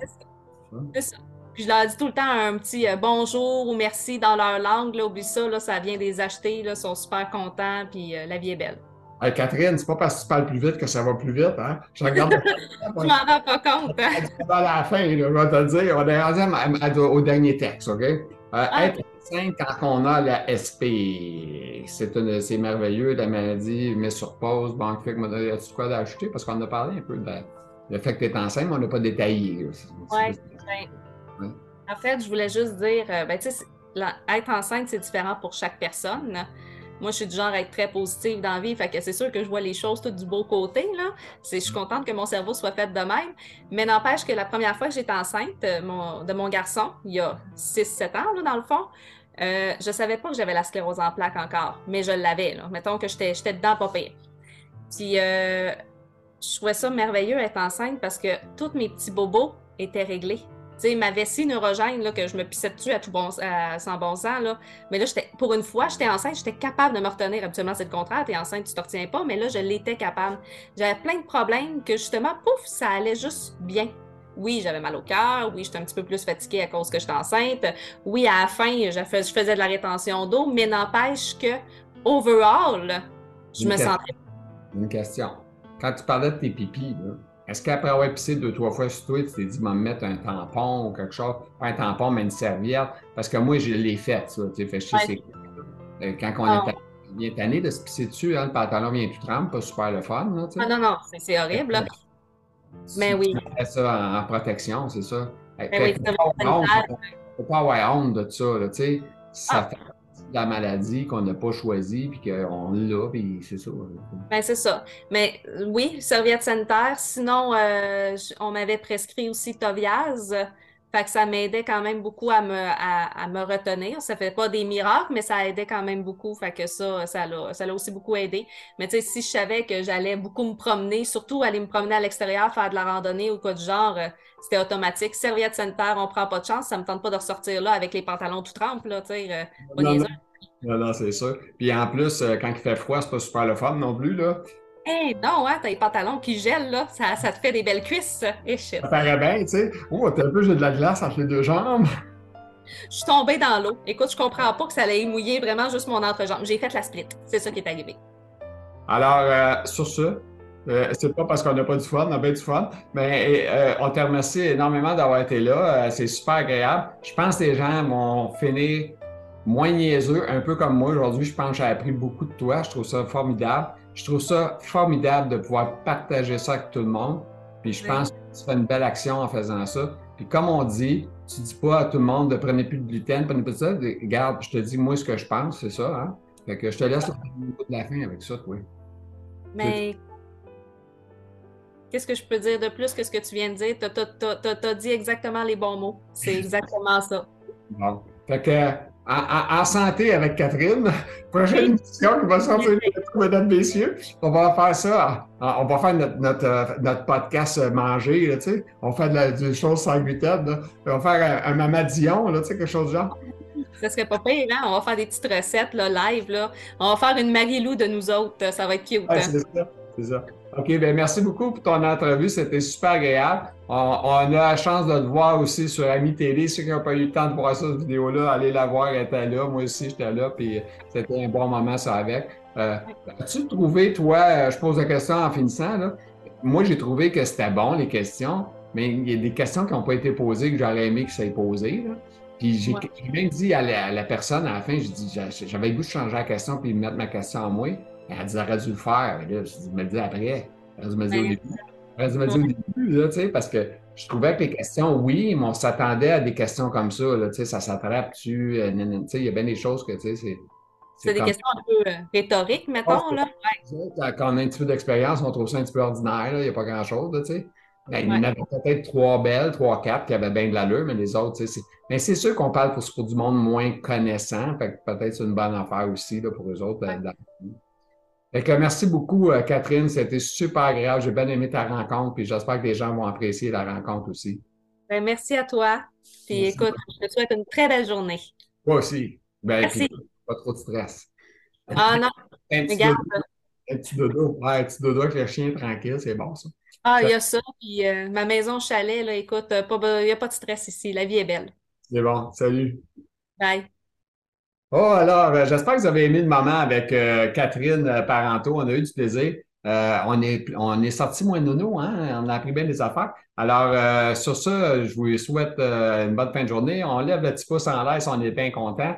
C'est ça. Puis je leur dis tout le temps un petit euh, bonjour ou merci dans leur langue. Là, oublie ça, là, ça vient des acheter. Là, ils sont super contents, puis euh, la vie est belle. Hey, Catherine, c'est pas parce que tu parles plus vite que ça va plus vite. Hein? Je regarde. je m'en rends pas compte. Hein? Dans la fin, là, je vais te le dire. On est rendu au dernier texte, OK? Euh, ah. Être enceinte quand on a la SP, c'est merveilleux, la maladie mise sur pause, banque fait que as-tu quoi d'acheter? Parce qu'on a parlé un peu de le fait que tu es enceinte, mais on n'a pas détaillé. Oui, en fait, je voulais juste dire, euh, ben, être enceinte, c'est différent pour chaque personne. Moi, je suis du genre à être très positive dans la vie, fait que c'est sûr que je vois les choses tout du beau côté. Là. Je suis contente que mon cerveau soit fait de même. Mais n'empêche que la première fois que j'étais enceinte euh, de mon garçon, il y a 6-7 ans, dans le fond, euh, je ne savais pas que j'avais la sclérose en plaques encore, mais je l'avais. Mettons que j'étais dedans pas pire. Puis, je trouvais ça merveilleux être enceinte parce que tous mes petits bobos étaient réglés sais, ma vessie neurogène, là, que je me pissais dessus à tout bon, sans bon sens, là. mais là, pour une fois, j'étais enceinte, j'étais capable de me retenir. Habituellement, c'est le contraire, t'es enceinte, tu te retiens pas, mais là, je l'étais capable. J'avais plein de problèmes que, justement, pouf, ça allait juste bien. Oui, j'avais mal au cœur. Oui, j'étais un petit peu plus fatiguée à cause que j'étais enceinte. Oui, à la fin, je, faisais de la rétention d'eau, mais n'empêche que, overall, je me sentais. Une question. Quand tu parlais de tes pipis, là, est-ce qu'après avoir pissé deux, trois fois sur toi, tu t'es dit, me mettre un tampon ou quelque chose? Pas un tampon, mais une serviette. Parce que moi, je l'ai fait, ça. Tu sais, euh, Quand on ah. est bien tanné de se pisser dessus, hein, le pantalon vient tout trempe, pas super le fun. Là, ah non, non, c'est horrible. Là. Mais oui. Tu ça en, protection, c'est ça. Mais oui, c'est faut pas avoir honte de ça. Là, tu sais, ça ah. La maladie qu'on n'a pas choisie, puis qu'on l'a, puis c'est ça. Ben, c'est ça. Mais oui, serviette sanitaire. Sinon, euh, on m'avait prescrit aussi Toviaz. Fait que ça m'aidait quand même beaucoup à me, à, me retenir. Ça fait pas des miracles, mais ça aidait quand même beaucoup. Fait que ça, ça l'a, ça l'a aussi beaucoup aidé. Mais tu sais, si je savais que j'allais beaucoup me promener, surtout aller me promener à l'extérieur, faire de la randonnée ou quoi du genre, euh, c'était automatique. Serviette sanitaire, on prend pas de chance. Ça me tente pas de ressortir là avec les pantalons tout trempes, là, tu sais. Euh, non, non. c'est sûr. Puis en plus, euh, quand il fait froid, c'est pas super le fun non plus, là. Eh non, hein, t'as les pantalons qui gèlent, là, ça, ça te fait des belles cuisses. Et eh, shit. Ça paraît bien, tu sais. Oh, t'as un peu, j'ai de la glace entre les deux jambes. Je suis tombée dans l'eau. Écoute, je comprends pas que ça allait mouiller vraiment juste mon entrejambe. J'ai fait la split. C'est ça qui est arrivé. Alors, euh, sur ce, euh, c'est pas parce qu'on n'a pas du fun, on a bien du fun, mais euh, on te remercie énormément d'avoir été là. c'est super agréable. Je pense que les gens vont finir moins niaiseux, un peu comme moi aujourd'hui. Je pense que j'ai appris beaucoup de toi. Je trouve ça formidable. Je trouve ça formidable de pouvoir partager ça avec tout le monde. Puis je pense que tu fais une belle action en faisant ça. Puis comme on dit, tu dis pas à tout le monde de prenez plus de gluten, prenez plus de ça. Regarde, je te dis moi ce que je pense, c'est ça. Hein? Fait que je te laisse bout de la fin avec ça, toi. Mais qu'est-ce que je peux dire de plus que ce que tu viens de dire? Tu as, dit exactement les bons mots. C'est exactement ça. Bon. Fait que en, santé avec Catherine. Prochaine émission qui va sortir, mesdames, messieurs. On va faire ça. On va faire notre, notre, euh, notre podcast euh, manger, tu sais. On fait de la, des choses sans gluten. Là. On va faire un, un mamadillon, là, tu sais, quelque chose de genre. Ça serait pas pire, hein? On va faire des petites recettes là, live. Là. On va faire une Marie-Lou de nous autres. Ça va être cute. Ouais, hein? C'est ça. OK, bien merci beaucoup pour ton entrevue. C'était super agréable. On, a la chance de te voir aussi sur Ami Télé. Ceux qui n'ont pas eu le temps de voir cette vidéo-là, allez la voir, elle était là. Moi aussi, j'étais là, puis c'était un bon moment, ça, avec. Euh, As-tu trouvé, toi, euh, je pose la question en finissant, là. Moi, j'ai trouvé que c'était bon, les questions, mais il y a des questions qui n'ont pas été posées que j'aurais aimé que ça ait posées. Puis j'ai même dit à la, personne à la fin, j'ai dit, j'avais le goût de changer la question puis de mettre ma question en moi. Elle dit, aurait dû le faire. Là, je dis, me le dis après. Elle aurait dû me le dire au début. Elle aurait dû me le dire au début, là, tu sais, parce que je trouvais que les questions, oui, mais on s'attendait à des questions comme ça, là, tu sais, ça s'attrape-tu, euh, tu sais, il y a bien des choses que, tu sais, c'est... C'est des questions un peu euh, rhétoriques, mettons, là. Quand on a un petit peu d'expérience, on trouve ça un petit peu ordinaire, il n'y a pas grand-chose, tu sais. Ben, il y en avait peut-être trois belles, trois, quatre qui avaient bien de l'allure, mais les autres, tu sais, mais c'est sûr qu'on parle pour, du monde moins connaissant, peut-être c'est une bonne affaire aussi là, pour eux autres. Ouais. Merci beaucoup, euh, Catherine. C'était super agréable. J'ai bien aimé ta rencontre, puis j'espère que les gens vont apprécier la rencontre aussi. Ben, merci à toi. Puis écoute, je te souhaite une très belle journée. Moi aussi. Ben, merci. pas trop de stress. Ah non. un, petit dodo, un petit dodo. Ouais, un petit dodo avec le chien tranquille, c'est bon ça. Ah, il y a ça. Puis euh, ma maison chalet, là, écoute, euh, il n'y a pas de stress ici. La vie est belle. C'est bon. Salut. Bye. Oh, alors, euh, j'espère que vous avez aimé le moment avec Catherine Parenteau. On a eu du plaisir. on est, on est sorti moins nono, hein? On a appris bien des affaires. Alors, sur ça, je vous souhaite une bonne fin de journée. On lève le petit pouce en l'air si on est bien content.